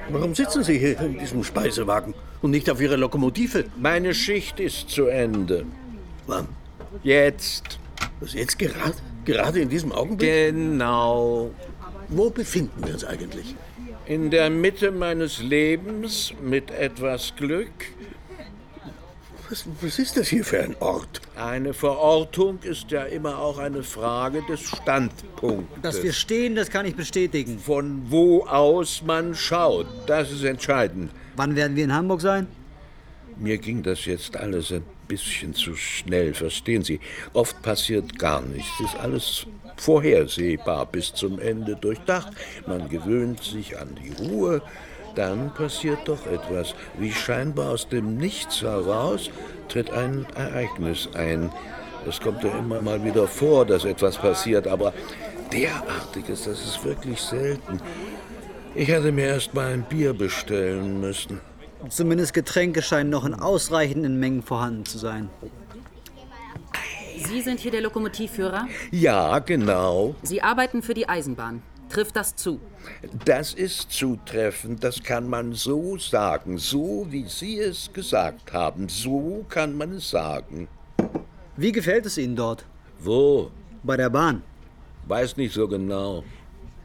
S10: Warum sitzen Sie hier in diesem Speisewagen und nicht auf Ihrer Lokomotive?
S4: Meine Schicht ist zu Ende.
S10: Wann?
S4: Jetzt.
S10: Was jetzt gerade? Gerade in diesem Augenblick?
S4: Genau.
S10: Wo befinden wir uns eigentlich?
S4: In der Mitte meines Lebens mit etwas Glück.
S10: Was, was ist das hier für ein Ort?
S4: Eine Verortung ist ja immer auch eine Frage des Standpunktes.
S7: Dass wir stehen, das kann ich bestätigen.
S4: Von wo aus man schaut, das ist entscheidend.
S7: Wann werden wir in Hamburg sein?
S4: Mir ging das jetzt alles ein bisschen zu schnell, verstehen Sie? Oft passiert gar nichts. Ist alles vorhersehbar bis zum Ende durchdacht. Man gewöhnt sich an die Ruhe. Dann passiert doch etwas. Wie scheinbar aus dem Nichts heraus tritt ein Ereignis ein. Es kommt ja immer mal wieder vor, dass etwas passiert, aber derartiges, das ist wirklich selten. Ich hätte mir erst mal ein Bier bestellen müssen.
S7: Zumindest Getränke scheinen noch in ausreichenden Mengen vorhanden zu sein.
S8: Sie sind hier der Lokomotivführer?
S4: Ja, genau.
S8: Sie arbeiten für die Eisenbahn. Trifft das zu?
S4: Das ist zutreffend, das kann man so sagen. So, wie Sie es gesagt haben. So kann man es sagen.
S7: Wie gefällt es Ihnen dort?
S4: Wo?
S7: Bei der Bahn.
S4: Weiß nicht so genau.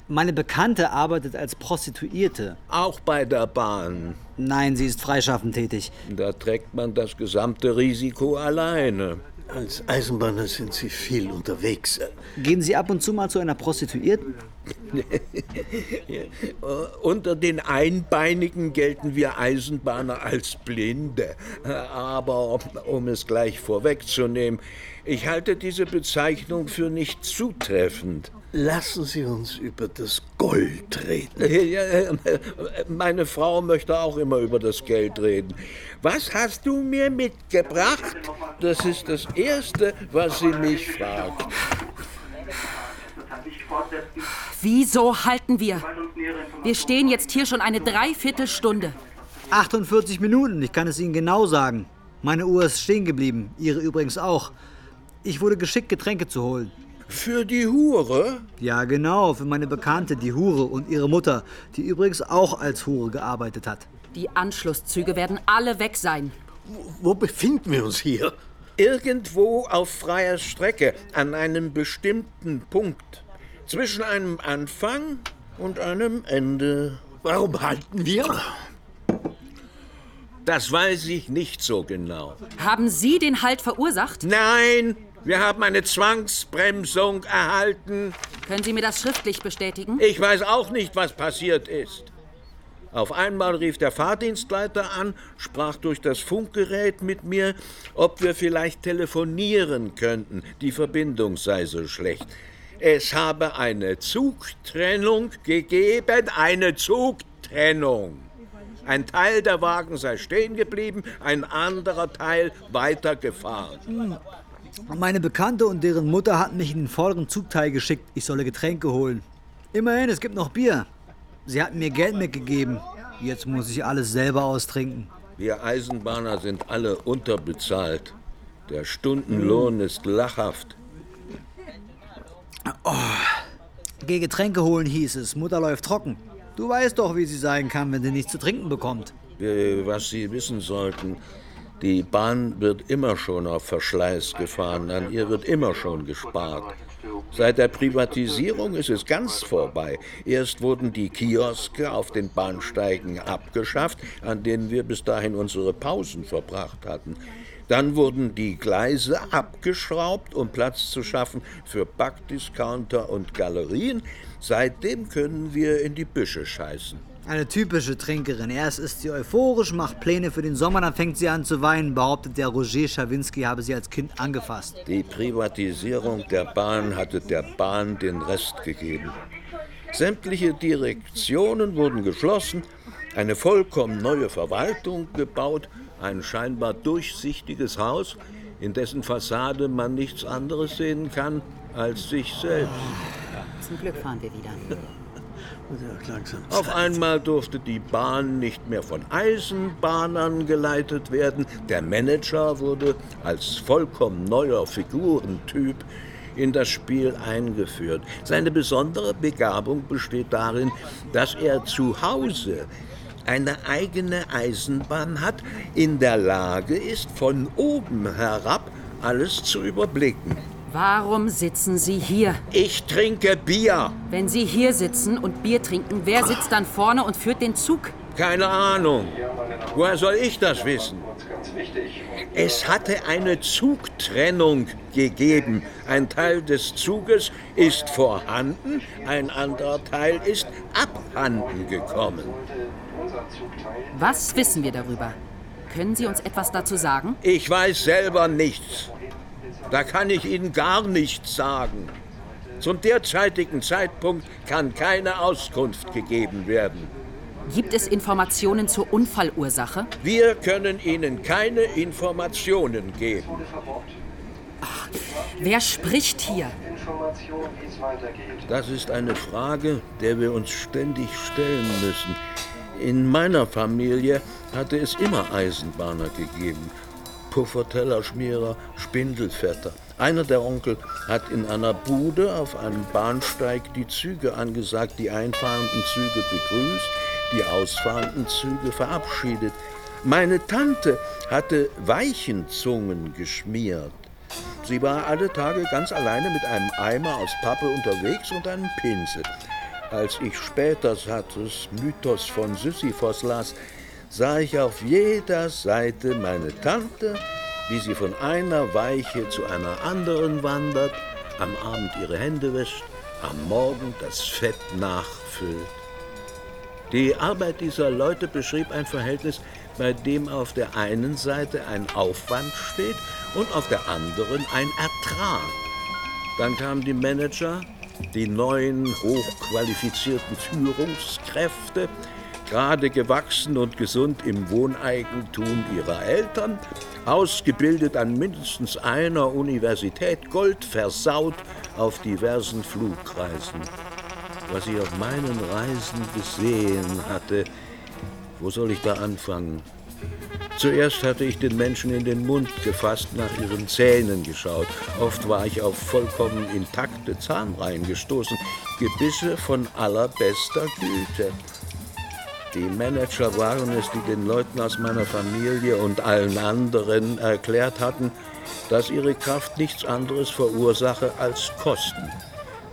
S7: Meine Bekannte arbeitet als Prostituierte.
S4: Auch bei der Bahn.
S7: Nein, sie ist freischaffend tätig.
S4: Da trägt man das gesamte Risiko alleine.
S10: Als Eisenbahner sind Sie viel unterwegs.
S7: Gehen Sie ab und zu mal zu einer Prostituierten? [LAUGHS]
S4: Unter den Einbeinigen gelten wir Eisenbahner als Blinde. Aber um es gleich vorwegzunehmen, ich halte diese Bezeichnung für nicht zutreffend.
S10: Lassen Sie uns über das Gold reden.
S4: Meine Frau möchte auch immer über das Geld reden. Was hast du mir mitgebracht? Das ist das Erste, was sie mich fragt.
S8: Wieso halten wir? Wir stehen jetzt hier schon eine Dreiviertelstunde.
S7: 48 Minuten, ich kann es Ihnen genau sagen. Meine Uhr ist stehen geblieben, Ihre übrigens auch. Ich wurde geschickt, Getränke zu holen.
S4: Für die Hure?
S7: Ja, genau, für meine Bekannte, die Hure und ihre Mutter, die übrigens auch als Hure gearbeitet hat.
S8: Die Anschlusszüge werden alle weg sein.
S10: Wo befinden wir uns hier?
S4: Irgendwo auf freier Strecke, an einem bestimmten Punkt. Zwischen einem Anfang und einem Ende.
S10: Warum halten wir?
S4: Das weiß ich nicht so genau.
S8: Haben Sie den Halt verursacht?
S4: Nein, wir haben eine Zwangsbremsung erhalten.
S8: Können Sie mir das schriftlich bestätigen?
S4: Ich weiß auch nicht, was passiert ist. Auf einmal rief der Fahrdienstleiter an, sprach durch das Funkgerät mit mir, ob wir vielleicht telefonieren könnten. Die Verbindung sei so schlecht. Es habe eine Zugtrennung gegeben, eine Zugtrennung. Ein Teil der Wagen sei stehen geblieben, ein anderer Teil weitergefahren.
S7: Meine Bekannte und deren Mutter hatten mich in den vorderen Zugteil geschickt, ich solle Getränke holen. Immerhin, es gibt noch Bier. Sie hatten mir Geld mitgegeben. Jetzt muss ich alles selber austrinken.
S4: Wir Eisenbahner sind alle unterbezahlt. Der Stundenlohn ist lachhaft.
S7: Oh, geh Getränke holen, hieß es. Mutter läuft trocken. Du weißt doch, wie sie sein kann, wenn sie nichts zu trinken bekommt.
S4: Was Sie wissen sollten, die Bahn wird immer schon auf Verschleiß gefahren, an ihr wird immer schon gespart. Seit der Privatisierung ist es ganz vorbei. Erst wurden die Kioske auf den Bahnsteigen abgeschafft, an denen wir bis dahin unsere Pausen verbracht hatten. Dann wurden die Gleise abgeschraubt, um Platz zu schaffen für Backdiscounter und Galerien. Seitdem können wir in die Büsche scheißen.
S7: Eine typische Trinkerin. Erst ist sie euphorisch, macht Pläne für den Sommer, dann fängt sie an zu weinen, behauptet der Roger Schawinski habe sie als Kind angefasst.
S4: Die Privatisierung der Bahn hatte der Bahn den Rest gegeben. Sämtliche Direktionen wurden geschlossen, eine vollkommen neue Verwaltung gebaut, ein scheinbar durchsichtiges Haus, in dessen Fassade man nichts anderes sehen kann als sich selbst.
S8: Zum Glück fahren wir wieder.
S4: Auf einmal durfte die Bahn nicht mehr von Eisenbahnern geleitet werden. Der Manager wurde als vollkommen neuer Figurentyp in das Spiel eingeführt. Seine besondere Begabung besteht darin, dass er zu Hause eine eigene Eisenbahn hat, in der Lage ist, von oben herab alles zu überblicken.
S8: Warum sitzen Sie hier?
S4: Ich trinke Bier.
S8: Wenn Sie hier sitzen und Bier trinken, wer sitzt dann vorne und führt den Zug?
S4: Keine Ahnung. Woher soll ich das wissen? Es hatte eine Zugtrennung gegeben. Ein Teil des Zuges ist vorhanden, ein anderer Teil ist abhanden gekommen.
S8: Was wissen wir darüber? Können Sie uns etwas dazu sagen?
S4: Ich weiß selber nichts. Da kann ich Ihnen gar nichts sagen. Zum derzeitigen Zeitpunkt kann keine Auskunft gegeben werden.
S8: Gibt es Informationen zur Unfallursache?
S4: Wir können Ihnen keine Informationen geben.
S8: Wer spricht hier?
S4: Das ist eine Frage, der wir uns ständig stellen müssen. In meiner Familie hatte es immer Eisenbahner gegeben. Puffertellerschmierer, Spindelfetter. Einer der Onkel hat in einer Bude auf einem Bahnsteig die Züge angesagt, die einfahrenden Züge begrüßt, die ausfahrenden Züge verabschiedet. Meine Tante hatte Weichenzungen geschmiert. Sie war alle Tage ganz alleine mit einem Eimer aus Pappe unterwegs und einem Pinsel. Als ich später Sartres Mythos von Sisyphos las, sah ich auf jeder Seite meine Tante, wie sie von einer Weiche zu einer anderen wandert, am Abend ihre Hände wäscht, am Morgen das Fett nachfüllt. Die Arbeit dieser Leute beschrieb ein Verhältnis, bei dem auf der einen Seite ein Aufwand steht und auf der anderen ein Ertrag. Dann kamen die Manager, die neuen hochqualifizierten Führungskräfte, gerade gewachsen und gesund im Wohneigentum ihrer Eltern, ausgebildet an mindestens einer Universität, Gold versaut auf diversen Flugreisen. Was ich auf meinen Reisen gesehen hatte, wo soll ich da anfangen? Zuerst hatte ich den Menschen in den Mund gefasst, nach ihren Zähnen geschaut. Oft war ich auf vollkommen intakte Zahnreihen gestoßen, Gebisse von allerbester Güte. Die Manager waren es, die den Leuten aus meiner Familie und allen anderen erklärt hatten, dass ihre Kraft nichts anderes verursache als Kosten.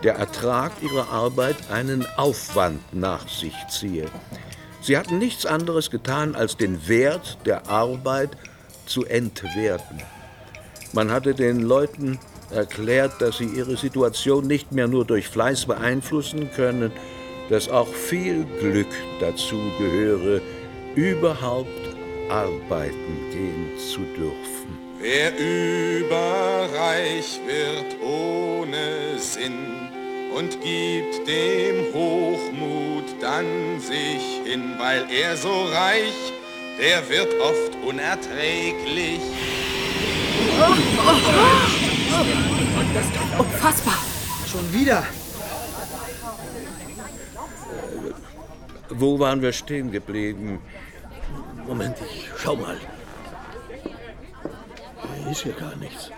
S4: Der Ertrag ihrer Arbeit einen Aufwand nach sich ziehe. Sie hatten nichts anderes getan, als den Wert der Arbeit zu entwerten. Man hatte den Leuten erklärt, dass sie ihre Situation nicht mehr nur durch Fleiß beeinflussen können, dass auch viel Glück dazu gehöre, überhaupt arbeiten gehen zu dürfen.
S17: Wer überreich wird ohne Sinn und gibt dem Hochmut dann sich hin, weil er so reich, der wird oft unerträglich.
S8: Unfassbar!
S7: Schon wieder?
S4: Wo waren wir stehen geblieben?
S10: Moment, ich schau mal. Hier ist ja gar nichts.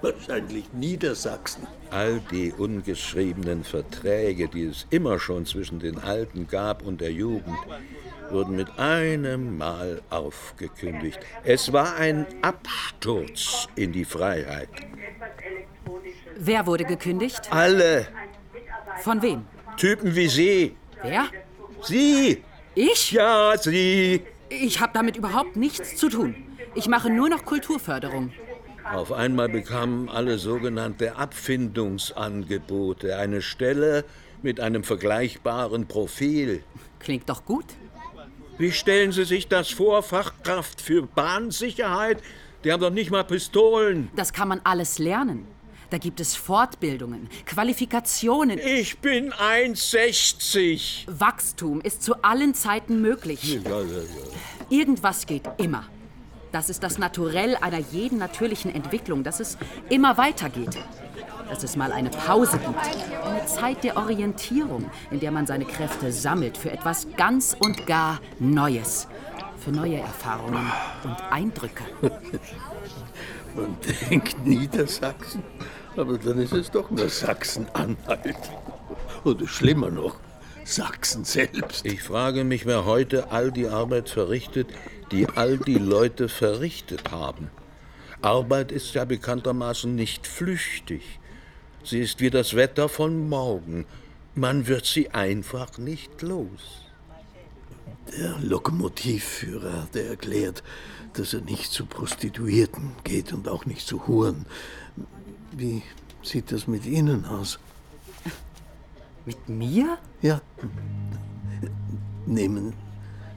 S10: Wahrscheinlich Niedersachsen.
S4: All die ungeschriebenen Verträge, die es immer schon zwischen den Alten gab und der Jugend, wurden mit einem Mal aufgekündigt. Es war ein Absturz in die Freiheit.
S8: Wer wurde gekündigt?
S4: Alle
S8: Von wem?
S4: Typen wie Sie.
S8: Wer?
S4: Sie!
S8: Ich?
S4: Ja, Sie!
S8: Ich habe damit überhaupt nichts zu tun. Ich mache nur noch Kulturförderung.
S4: Auf einmal bekamen alle sogenannte Abfindungsangebote eine Stelle mit einem vergleichbaren Profil.
S8: Klingt doch gut.
S4: Wie stellen Sie sich das vor? Fachkraft für Bahnsicherheit? Die haben doch nicht mal Pistolen.
S8: Das kann man alles lernen. Da gibt es Fortbildungen, Qualifikationen.
S4: Ich bin 1,60.
S8: Wachstum ist zu allen Zeiten möglich. Irgendwas geht immer. Das ist das Naturell einer jeden natürlichen Entwicklung, dass es immer weitergeht. Dass es mal eine Pause gibt. Eine Zeit der Orientierung, in der man seine Kräfte sammelt für etwas ganz und gar Neues. Für neue Erfahrungen und Eindrücke. [LAUGHS]
S10: Man denkt Niedersachsen, aber dann ist es doch nur Sachsen-Anhalt. Oder schlimmer noch, Sachsen selbst.
S4: Ich frage mich, wer heute all die Arbeit verrichtet, die all die Leute verrichtet haben. Arbeit ist ja bekanntermaßen nicht flüchtig. Sie ist wie das Wetter von morgen. Man wird sie einfach nicht los.
S10: Der Lokomotivführer, der erklärt, dass er nicht zu Prostituierten geht und auch nicht zu Huren. Wie sieht das mit Ihnen aus?
S8: Mit mir?
S10: Ja. Nehmen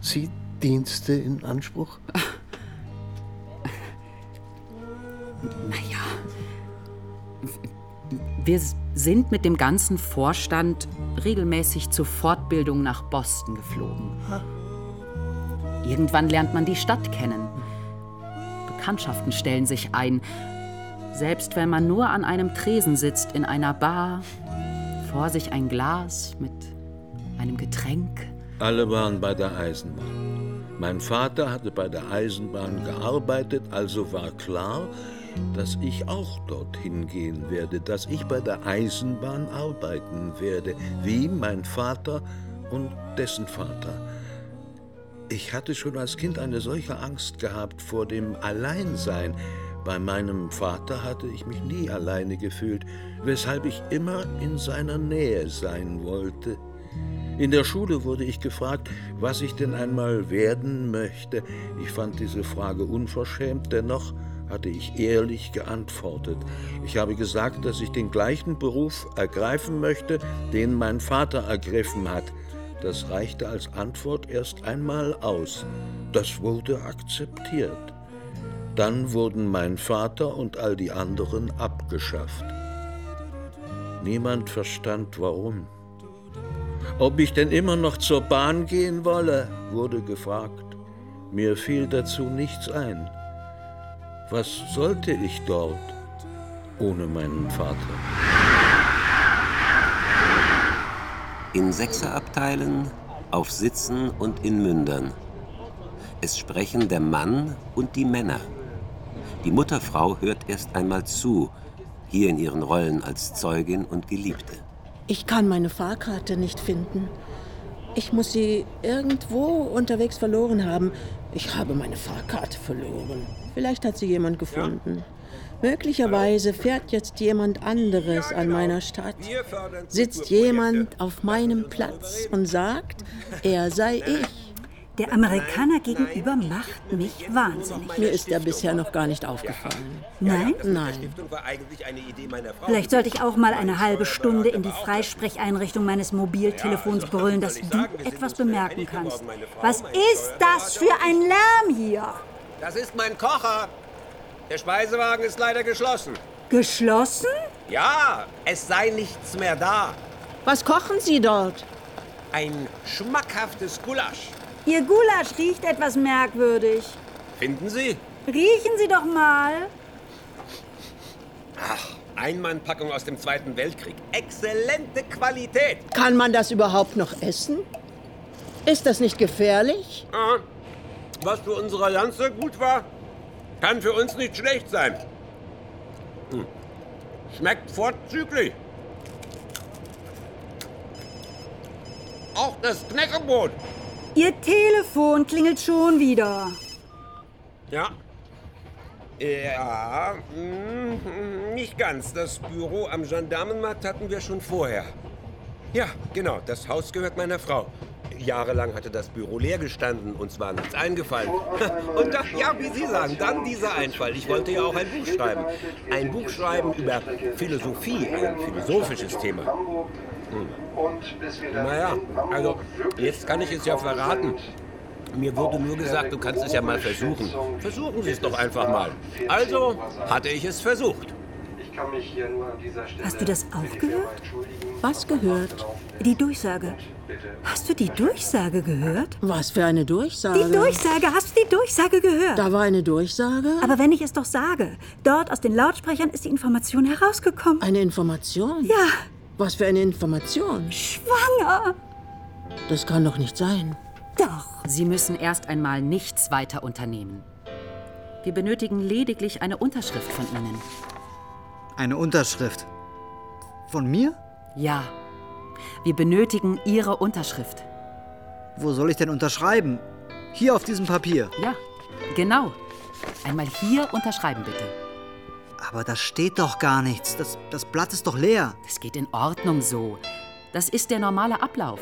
S10: Sie Dienste in Anspruch?
S8: Naja, Wir sind mit dem ganzen Vorstand regelmäßig zur Fortbildung nach Boston geflogen. Irgendwann lernt man die Stadt kennen. Bekanntschaften stellen sich ein. Selbst wenn man nur an einem Tresen sitzt in einer Bar, vor sich ein Glas mit einem Getränk.
S4: Alle waren bei der Eisenbahn. Mein Vater hatte bei der Eisenbahn gearbeitet, also war klar, dass ich auch dorthin gehen werde, dass ich bei der Eisenbahn arbeiten werde, wie mein Vater und dessen Vater. Ich hatte schon als Kind eine solche Angst gehabt vor dem Alleinsein. Bei meinem Vater hatte ich mich nie alleine gefühlt, weshalb ich immer in seiner Nähe sein wollte. In der Schule wurde ich gefragt, was ich denn einmal werden möchte. Ich fand diese Frage unverschämt, dennoch hatte ich ehrlich geantwortet. Ich habe gesagt, dass ich den gleichen Beruf ergreifen möchte, den mein Vater ergriffen hat. Das reichte als Antwort erst einmal aus. Das wurde akzeptiert. Dann wurden mein Vater und all die anderen abgeschafft. Niemand verstand warum. Ob ich denn immer noch zur Bahn gehen wolle, wurde gefragt. Mir fiel dazu nichts ein. Was sollte ich dort ohne meinen Vater?
S3: In Sechserabteilen, auf Sitzen und in Mündern. Es sprechen der Mann und die Männer. Die Mutterfrau hört erst einmal zu, hier in ihren Rollen als Zeugin und Geliebte.
S5: Ich kann meine Fahrkarte nicht finden. Ich muss sie irgendwo unterwegs verloren haben. Ich habe meine Fahrkarte verloren. Vielleicht hat sie jemand gefunden. Möglicherweise fährt jetzt jemand anderes an meiner Stadt. Sitzt jemand auf meinem Platz und sagt, er sei ich.
S6: Der Amerikaner gegenüber macht mich wahnsinnig.
S5: Mir ist er bisher noch gar nicht aufgefallen.
S6: Nein?
S5: Nein.
S6: Vielleicht sollte ich auch mal eine halbe Stunde in die Freisprecheinrichtung meines Mobiltelefons brüllen, dass du etwas bemerken kannst. Was ist das für ein Lärm hier?
S18: Das ist mein Kocher. Der Speisewagen ist leider geschlossen.
S6: Geschlossen?
S18: Ja, es sei nichts mehr da.
S5: Was kochen Sie dort?
S18: Ein schmackhaftes Gulasch.
S6: Ihr Gulasch riecht etwas merkwürdig.
S18: Finden Sie?
S6: Riechen Sie doch mal.
S18: Ach, Einmannpackung aus dem Zweiten Weltkrieg. Exzellente Qualität.
S5: Kann man das überhaupt noch essen? Ist das nicht gefährlich?
S18: Ah, was für unsere Lanze gut war, kann für uns nicht schlecht sein. Hm. Schmeckt vorzüglich. Auch das Knäckebrot.
S6: Ihr Telefon klingelt schon wieder.
S18: Ja. Ja, mm, nicht ganz. Das Büro am Gendarmenmarkt hatten wir schon vorher. Ja, genau. Das Haus gehört meiner Frau. Jahrelang hatte das Büro leer gestanden, uns war nichts eingefallen. [LAUGHS] Und dann, ja, wie Sie sagen, dann dieser Einfall. Ich wollte ja auch ein Buch schreiben. Ein Buch schreiben über Philosophie, ein philosophisches Thema. Hm. Naja, also jetzt kann ich es ja verraten. Mir wurde nur gesagt, du kannst es ja mal versuchen. Versuchen Sie es doch einfach mal. Also hatte ich es versucht.
S6: Hast du das auch gehört?
S5: Was gehört?
S6: Die Durchsage. Hast du die Durchsage gehört?
S5: Was für eine Durchsage?
S6: Die Durchsage, hast du die Durchsage gehört?
S5: Da war eine Durchsage?
S6: Aber wenn ich es doch sage, dort aus den Lautsprechern ist die Information herausgekommen.
S5: Eine Information?
S6: Ja.
S5: Was für eine Information?
S6: Schwanger.
S5: Das kann doch nicht sein.
S6: Doch.
S8: Sie müssen erst einmal nichts weiter unternehmen. Wir benötigen lediglich eine Unterschrift von Ihnen.
S7: Eine Unterschrift. Von mir?
S8: Ja. Wir benötigen Ihre Unterschrift.
S7: Wo soll ich denn unterschreiben? Hier auf diesem Papier.
S8: Ja, genau. Einmal hier unterschreiben, bitte.
S7: Aber da steht doch gar nichts. Das, das Blatt ist doch leer.
S8: Das geht in Ordnung so. Das ist der normale Ablauf.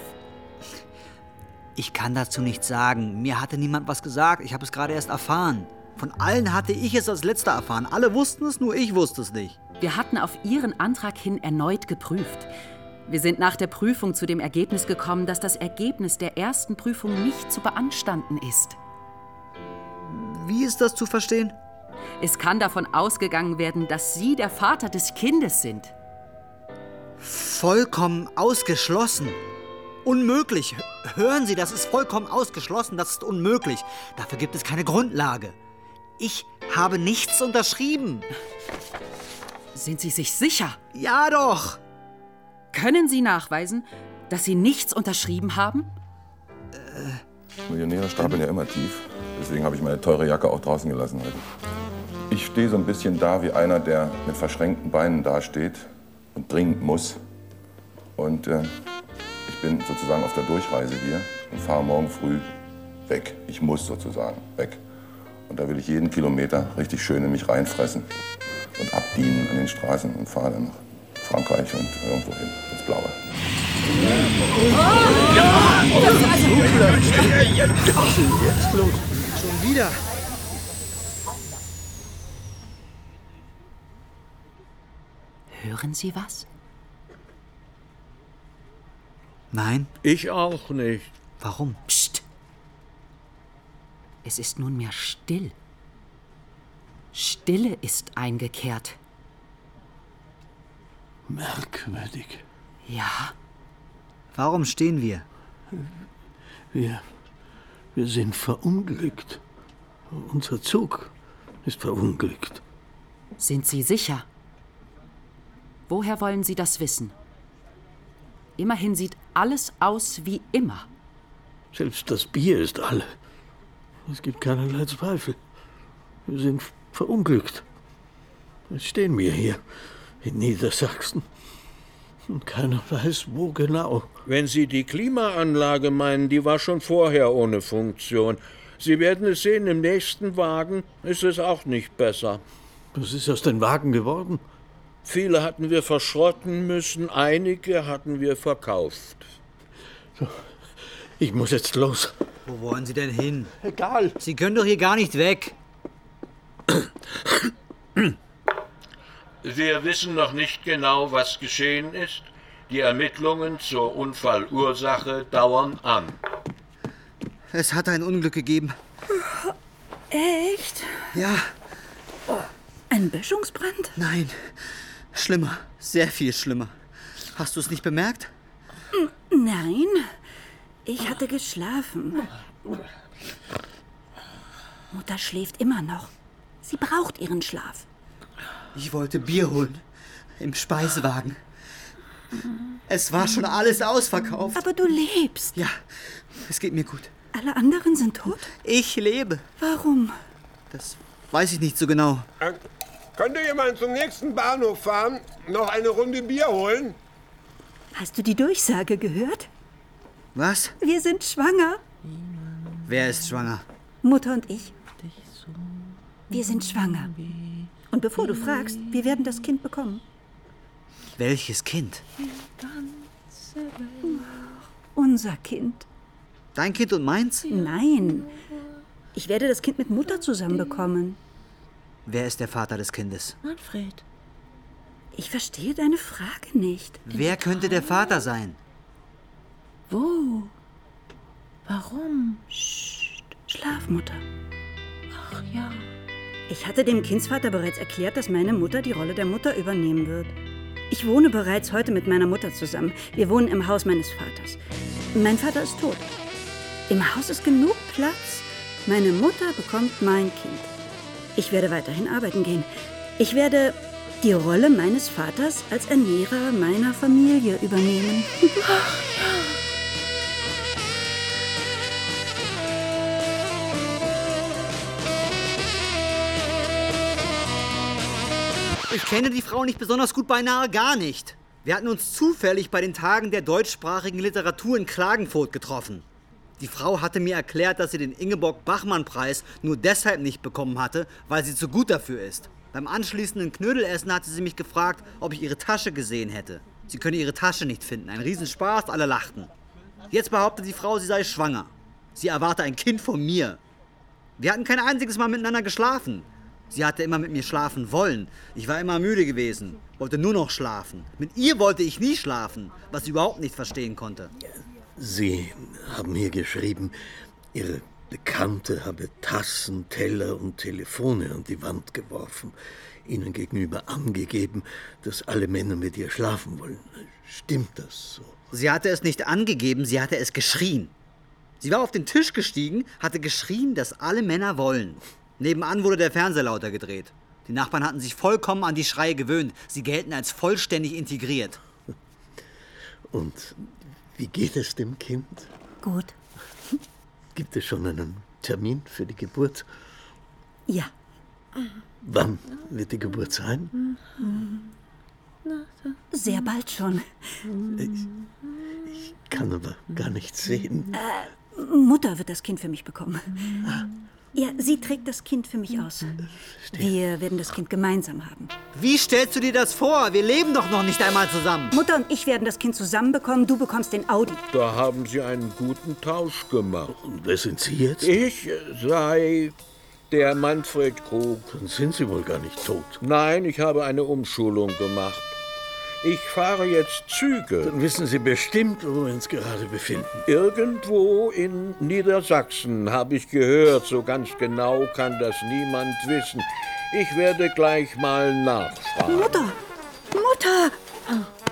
S7: Ich kann dazu nichts sagen. Mir hatte niemand was gesagt. Ich habe es gerade erst erfahren. Von allen hatte ich es als letzter erfahren. Alle wussten es, nur ich wusste es nicht.
S8: Wir hatten auf Ihren Antrag hin erneut geprüft. Wir sind nach der Prüfung zu dem Ergebnis gekommen, dass das Ergebnis der ersten Prüfung nicht zu beanstanden ist.
S7: Wie ist das zu verstehen?
S8: Es kann davon ausgegangen werden, dass Sie der Vater des Kindes sind.
S7: vollkommen ausgeschlossen. Unmöglich. Hören Sie, das ist vollkommen ausgeschlossen. Das ist unmöglich. Dafür gibt es keine Grundlage. Ich habe nichts unterschrieben.
S8: Sind Sie sich sicher?
S7: Ja doch.
S8: Können Sie nachweisen, dass Sie nichts unterschrieben haben?
S9: Millionäre stapeln ja immer tief. Deswegen habe ich meine teure Jacke auch draußen gelassen heute. Ich stehe so ein bisschen da wie einer, der mit verschränkten Beinen dasteht und dringend muss. Und äh, ich bin sozusagen auf der Durchreise hier und fahre morgen früh weg. Ich muss sozusagen weg. Und da will ich jeden Kilometer richtig schön in mich reinfressen und abdienen an den Straßen und fahre dann nach Frankreich und irgendwo hin ins Blaue.
S7: Jetzt los. Schon wieder.
S8: Hören Sie was?
S7: Nein.
S18: Ich auch nicht.
S7: Warum?
S8: Psst. Es ist nunmehr still. Stille ist eingekehrt.
S10: Merkwürdig.
S8: Ja,
S7: Warum stehen wir?
S10: Wir, wir sind verunglückt. Unser Zug ist verunglückt.
S8: sind Sie sicher? Woher wollen Sie das wissen? Immerhin sieht alles aus wie immer.
S10: Selbst das Bier ist alle. Es gibt keinerlei Zweifel. Wir sind verunglückt. Jetzt stehen wir hier in Niedersachsen. Und keiner weiß, wo genau.
S4: Wenn Sie die Klimaanlage meinen, die war schon vorher ohne Funktion. Sie werden es sehen, im nächsten Wagen ist es auch nicht besser.
S10: Was ist aus den Wagen geworden?
S4: Viele hatten wir verschrotten müssen, einige hatten wir verkauft.
S10: Ich muss jetzt los.
S7: Wo wollen Sie denn hin?
S10: Egal.
S7: Sie können doch hier gar nicht weg.
S4: Wir wissen noch nicht genau, was geschehen ist. Die Ermittlungen zur Unfallursache dauern an.
S7: Es hat ein Unglück gegeben.
S6: Echt?
S7: Ja,
S6: Ein Böschungsbrand?
S7: nein. Schlimmer. Sehr viel schlimmer. Hast du es nicht bemerkt?
S6: Nein, ich hatte geschlafen. Mutter schläft immer noch. Sie braucht ihren Schlaf.
S7: Ich wollte Bier holen. Im Speisewagen. Es war schon alles ausverkauft.
S6: Aber du lebst.
S7: Ja, es geht mir gut.
S6: Alle anderen sind tot?
S7: Ich lebe.
S6: Warum?
S7: Das weiß ich nicht so genau.
S18: Könnte jemand zum nächsten Bahnhof fahren, noch eine Runde Bier holen?
S6: Hast du die Durchsage gehört?
S7: Was?
S6: Wir sind schwanger.
S7: Wer ist schwanger?
S6: Mutter und ich. Wir sind schwanger. Und bevor du fragst, wir werden das Kind bekommen.
S7: Welches Kind?
S6: Unser Kind.
S7: Dein Kind und meins?
S6: Nein. Ich werde das Kind mit Mutter zusammen bekommen.
S7: Wer ist der Vater des Kindes?
S6: Manfred. Ich verstehe deine Frage nicht.
S7: Wer könnte der Vater sein?
S6: Wo? Warum? Psst. Schlaf, Mutter. Ach ja. Ich hatte dem Kindsvater bereits erklärt, dass meine Mutter die Rolle der Mutter übernehmen wird. Ich wohne bereits heute mit meiner Mutter zusammen. Wir wohnen im Haus meines Vaters. Mein Vater ist tot. Im Haus ist genug Platz. Meine Mutter bekommt mein Kind. Ich werde weiterhin arbeiten gehen. Ich werde die Rolle meines Vaters als Ernährer meiner Familie übernehmen. [LAUGHS]
S7: Ich kenne die Frau nicht besonders gut, beinahe gar nicht. Wir hatten uns zufällig bei den Tagen der deutschsprachigen Literatur in Klagenfurt getroffen. Die Frau hatte mir erklärt, dass sie den Ingeborg-Bachmann-Preis nur deshalb nicht bekommen hatte, weil sie zu gut dafür ist. Beim anschließenden Knödelessen hatte sie mich gefragt, ob ich ihre Tasche gesehen hätte. Sie könne ihre Tasche nicht finden. Ein Riesenspaß, alle lachten. Jetzt behauptet die Frau, sie sei schwanger. Sie erwarte ein Kind von mir. Wir hatten kein einziges Mal miteinander geschlafen. Sie hatte immer mit mir schlafen wollen. Ich war immer müde gewesen, wollte nur noch schlafen. Mit ihr wollte ich nie schlafen, was sie überhaupt nicht verstehen konnte.
S10: Sie haben hier geschrieben, Ihre Bekannte habe Tassen, Teller und Telefone an die Wand geworfen. Ihnen gegenüber angegeben, dass alle Männer mit ihr schlafen wollen. Stimmt das so?
S7: Sie hatte es nicht angegeben, sie hatte es geschrien. Sie war auf den Tisch gestiegen, hatte geschrien, dass alle Männer wollen. Nebenan wurde der Fernseher lauter gedreht. Die Nachbarn hatten sich vollkommen an die Schreie gewöhnt. Sie gelten als vollständig integriert.
S10: Und wie geht es dem Kind?
S6: Gut.
S10: Gibt es schon einen Termin für die Geburt?
S6: Ja.
S10: Wann wird die Geburt sein?
S6: Sehr bald schon.
S10: Ich kann aber gar nichts sehen.
S6: Äh, Mutter wird das Kind für mich bekommen. Ja, sie trägt das Kind für mich aus. Wir werden das Kind gemeinsam haben.
S7: Wie stellst du dir das vor? Wir leben doch noch nicht einmal zusammen.
S6: Mutter und ich werden das Kind zusammen bekommen. Du bekommst den Audi.
S4: Da haben Sie einen guten Tausch gemacht.
S10: Und wer sind Sie jetzt?
S4: Ich sei der Manfred Krug.
S10: Dann sind Sie wohl gar nicht tot.
S4: Nein, ich habe eine Umschulung gemacht. Ich fahre jetzt Züge.
S10: Dann wissen Sie bestimmt, wo wir uns gerade befinden.
S4: Irgendwo in Niedersachsen habe ich gehört. So ganz genau kann das niemand wissen. Ich werde gleich mal nachfragen.
S6: Mutter! Mutter!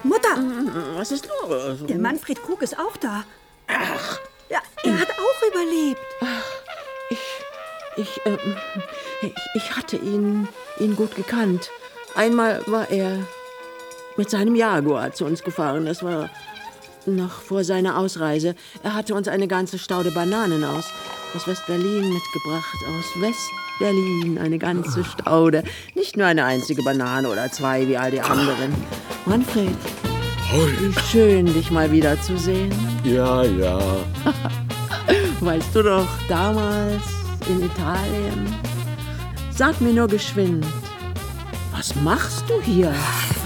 S6: Mutter!
S11: Was ist los?
S6: Der Manfred Krug ist auch da. Ach! Ja, er hat auch überlebt.
S5: Ich, ähm, ich, ich hatte ihn, ihn gut gekannt. Einmal war er mit seinem Jaguar zu uns gefahren. Das war noch vor seiner Ausreise. Er hatte uns eine ganze Staude Bananen aus, aus West-Berlin mitgebracht. Aus West-Berlin eine ganze Staude. Nicht nur eine einzige Banane oder zwei wie all die anderen. Manfred, wie schön, dich mal wiederzusehen.
S4: Ja, ja. [LAUGHS]
S5: Weißt du doch, damals in Italien. Sag mir nur geschwind, was machst du hier?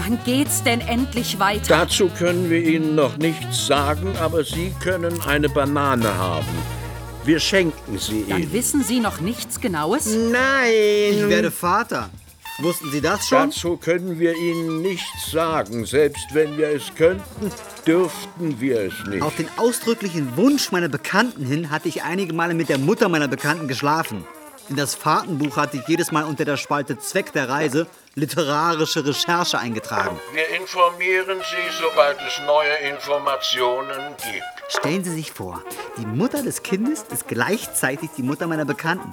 S8: Wann geht's denn endlich weiter?
S4: Dazu können wir Ihnen noch nichts sagen, aber Sie können eine Banane haben. Wir schenken sie
S8: Dann
S4: Ihnen.
S8: wissen Sie noch nichts Genaues?
S4: Nein!
S7: Ich werde Vater. Wussten Sie das schon?
S4: Dazu können wir Ihnen nichts sagen. Selbst wenn wir es könnten, dürften wir es nicht.
S7: Auf den ausdrücklichen Wunsch meiner Bekannten hin hatte ich einige Male mit der Mutter meiner Bekannten geschlafen. In das Fahrtenbuch hatte ich jedes Mal unter der Spalte Zweck der Reise literarische Recherche eingetragen.
S4: Wir informieren Sie, sobald es neue Informationen gibt.
S7: Stellen Sie sich vor, die Mutter des Kindes ist gleichzeitig die Mutter meiner Bekannten.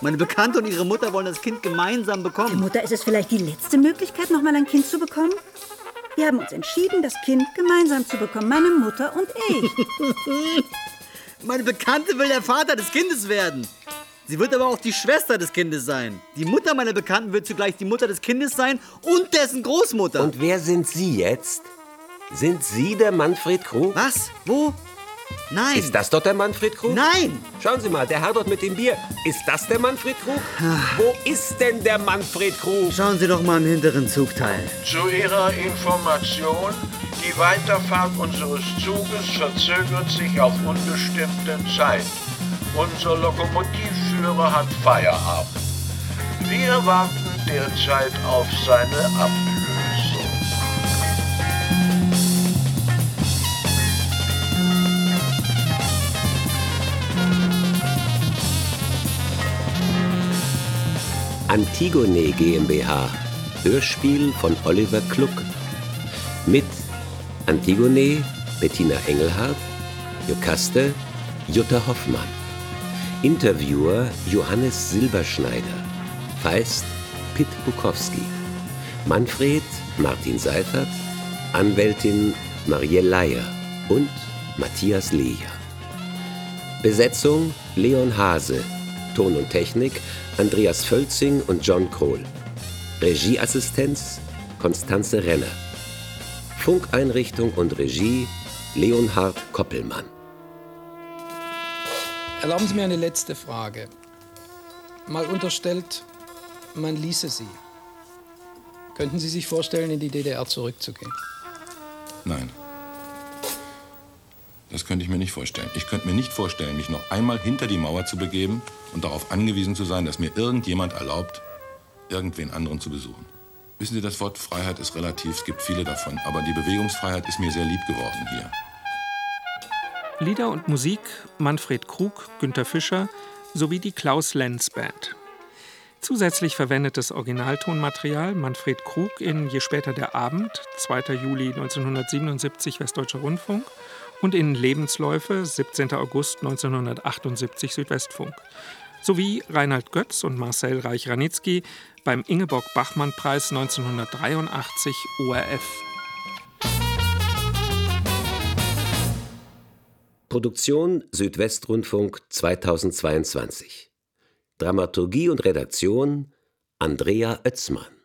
S7: Meine Bekannte und ihre Mutter wollen das Kind gemeinsam bekommen.
S6: Mutter, ist es vielleicht die letzte Möglichkeit, noch mal ein Kind zu bekommen? Wir haben uns entschieden, das Kind gemeinsam zu bekommen, meine Mutter und ich. [LAUGHS]
S7: Meine Bekannte will der Vater des Kindes werden. Sie wird aber auch die Schwester des Kindes sein. Die Mutter meiner Bekannten wird zugleich die Mutter des Kindes sein und dessen Großmutter.
S3: Und wer sind Sie jetzt? Sind Sie der Manfred Krug?
S7: Was? Wo? Nein.
S3: Ist das dort der Manfred Krug?
S7: Nein.
S3: Schauen Sie mal, der Herr dort mit dem Bier. Ist das der Manfred Krug? Wo ist denn der Manfred Krug?
S7: Schauen Sie doch mal im hinteren Zugteil.
S4: Zu Ihrer Information, die Weiterfahrt unseres Zuges verzögert sich auf unbestimmte Zeit. Unser Lokomotivführer hat Feierabend. Wir warten derzeit auf seine Ablösung.
S3: Antigone GmbH. Hörspiel von Oliver Kluck. Mit Antigone, Bettina Engelhardt, Jokaste, Jutta Hoffmann. Interviewer Johannes Silberschneider. Feist Pitt Bukowski. Manfred Martin Seifert. Anwältin Marielle Leier und Matthias Leher. Besetzung Leon Hase. Ton und Technik Andreas Völzing und John Kohl. Regieassistenz Konstanze Renner. Funkeinrichtung und Regie Leonhard Koppelmann.
S19: Erlauben Sie mir eine letzte Frage. Mal unterstellt, man ließe Sie. Könnten Sie sich vorstellen, in die DDR zurückzugehen?
S9: Nein. Das könnte ich mir nicht vorstellen. Ich könnte mir nicht vorstellen, mich noch einmal hinter die Mauer zu begeben und darauf angewiesen zu sein, dass mir irgendjemand erlaubt, irgendwen anderen zu besuchen. Wissen Sie, das Wort Freiheit ist relativ, es gibt viele davon, aber die Bewegungsfreiheit ist mir sehr lieb geworden hier.
S20: Lieder und Musik Manfred Krug, Günter Fischer sowie die Klaus Lenz Band. Zusätzlich verwendetes Originaltonmaterial Manfred Krug in Je später der Abend, 2. Juli 1977 Westdeutscher Rundfunk und in Lebensläufe, 17. August 1978 Südwestfunk. Sowie Reinhard Götz und Marcel Reich-Ranitzky beim Ingeborg-Bachmann-Preis 1983 ORF.
S3: Produktion Südwestrundfunk 2022. Dramaturgie und Redaktion Andrea Oetzmann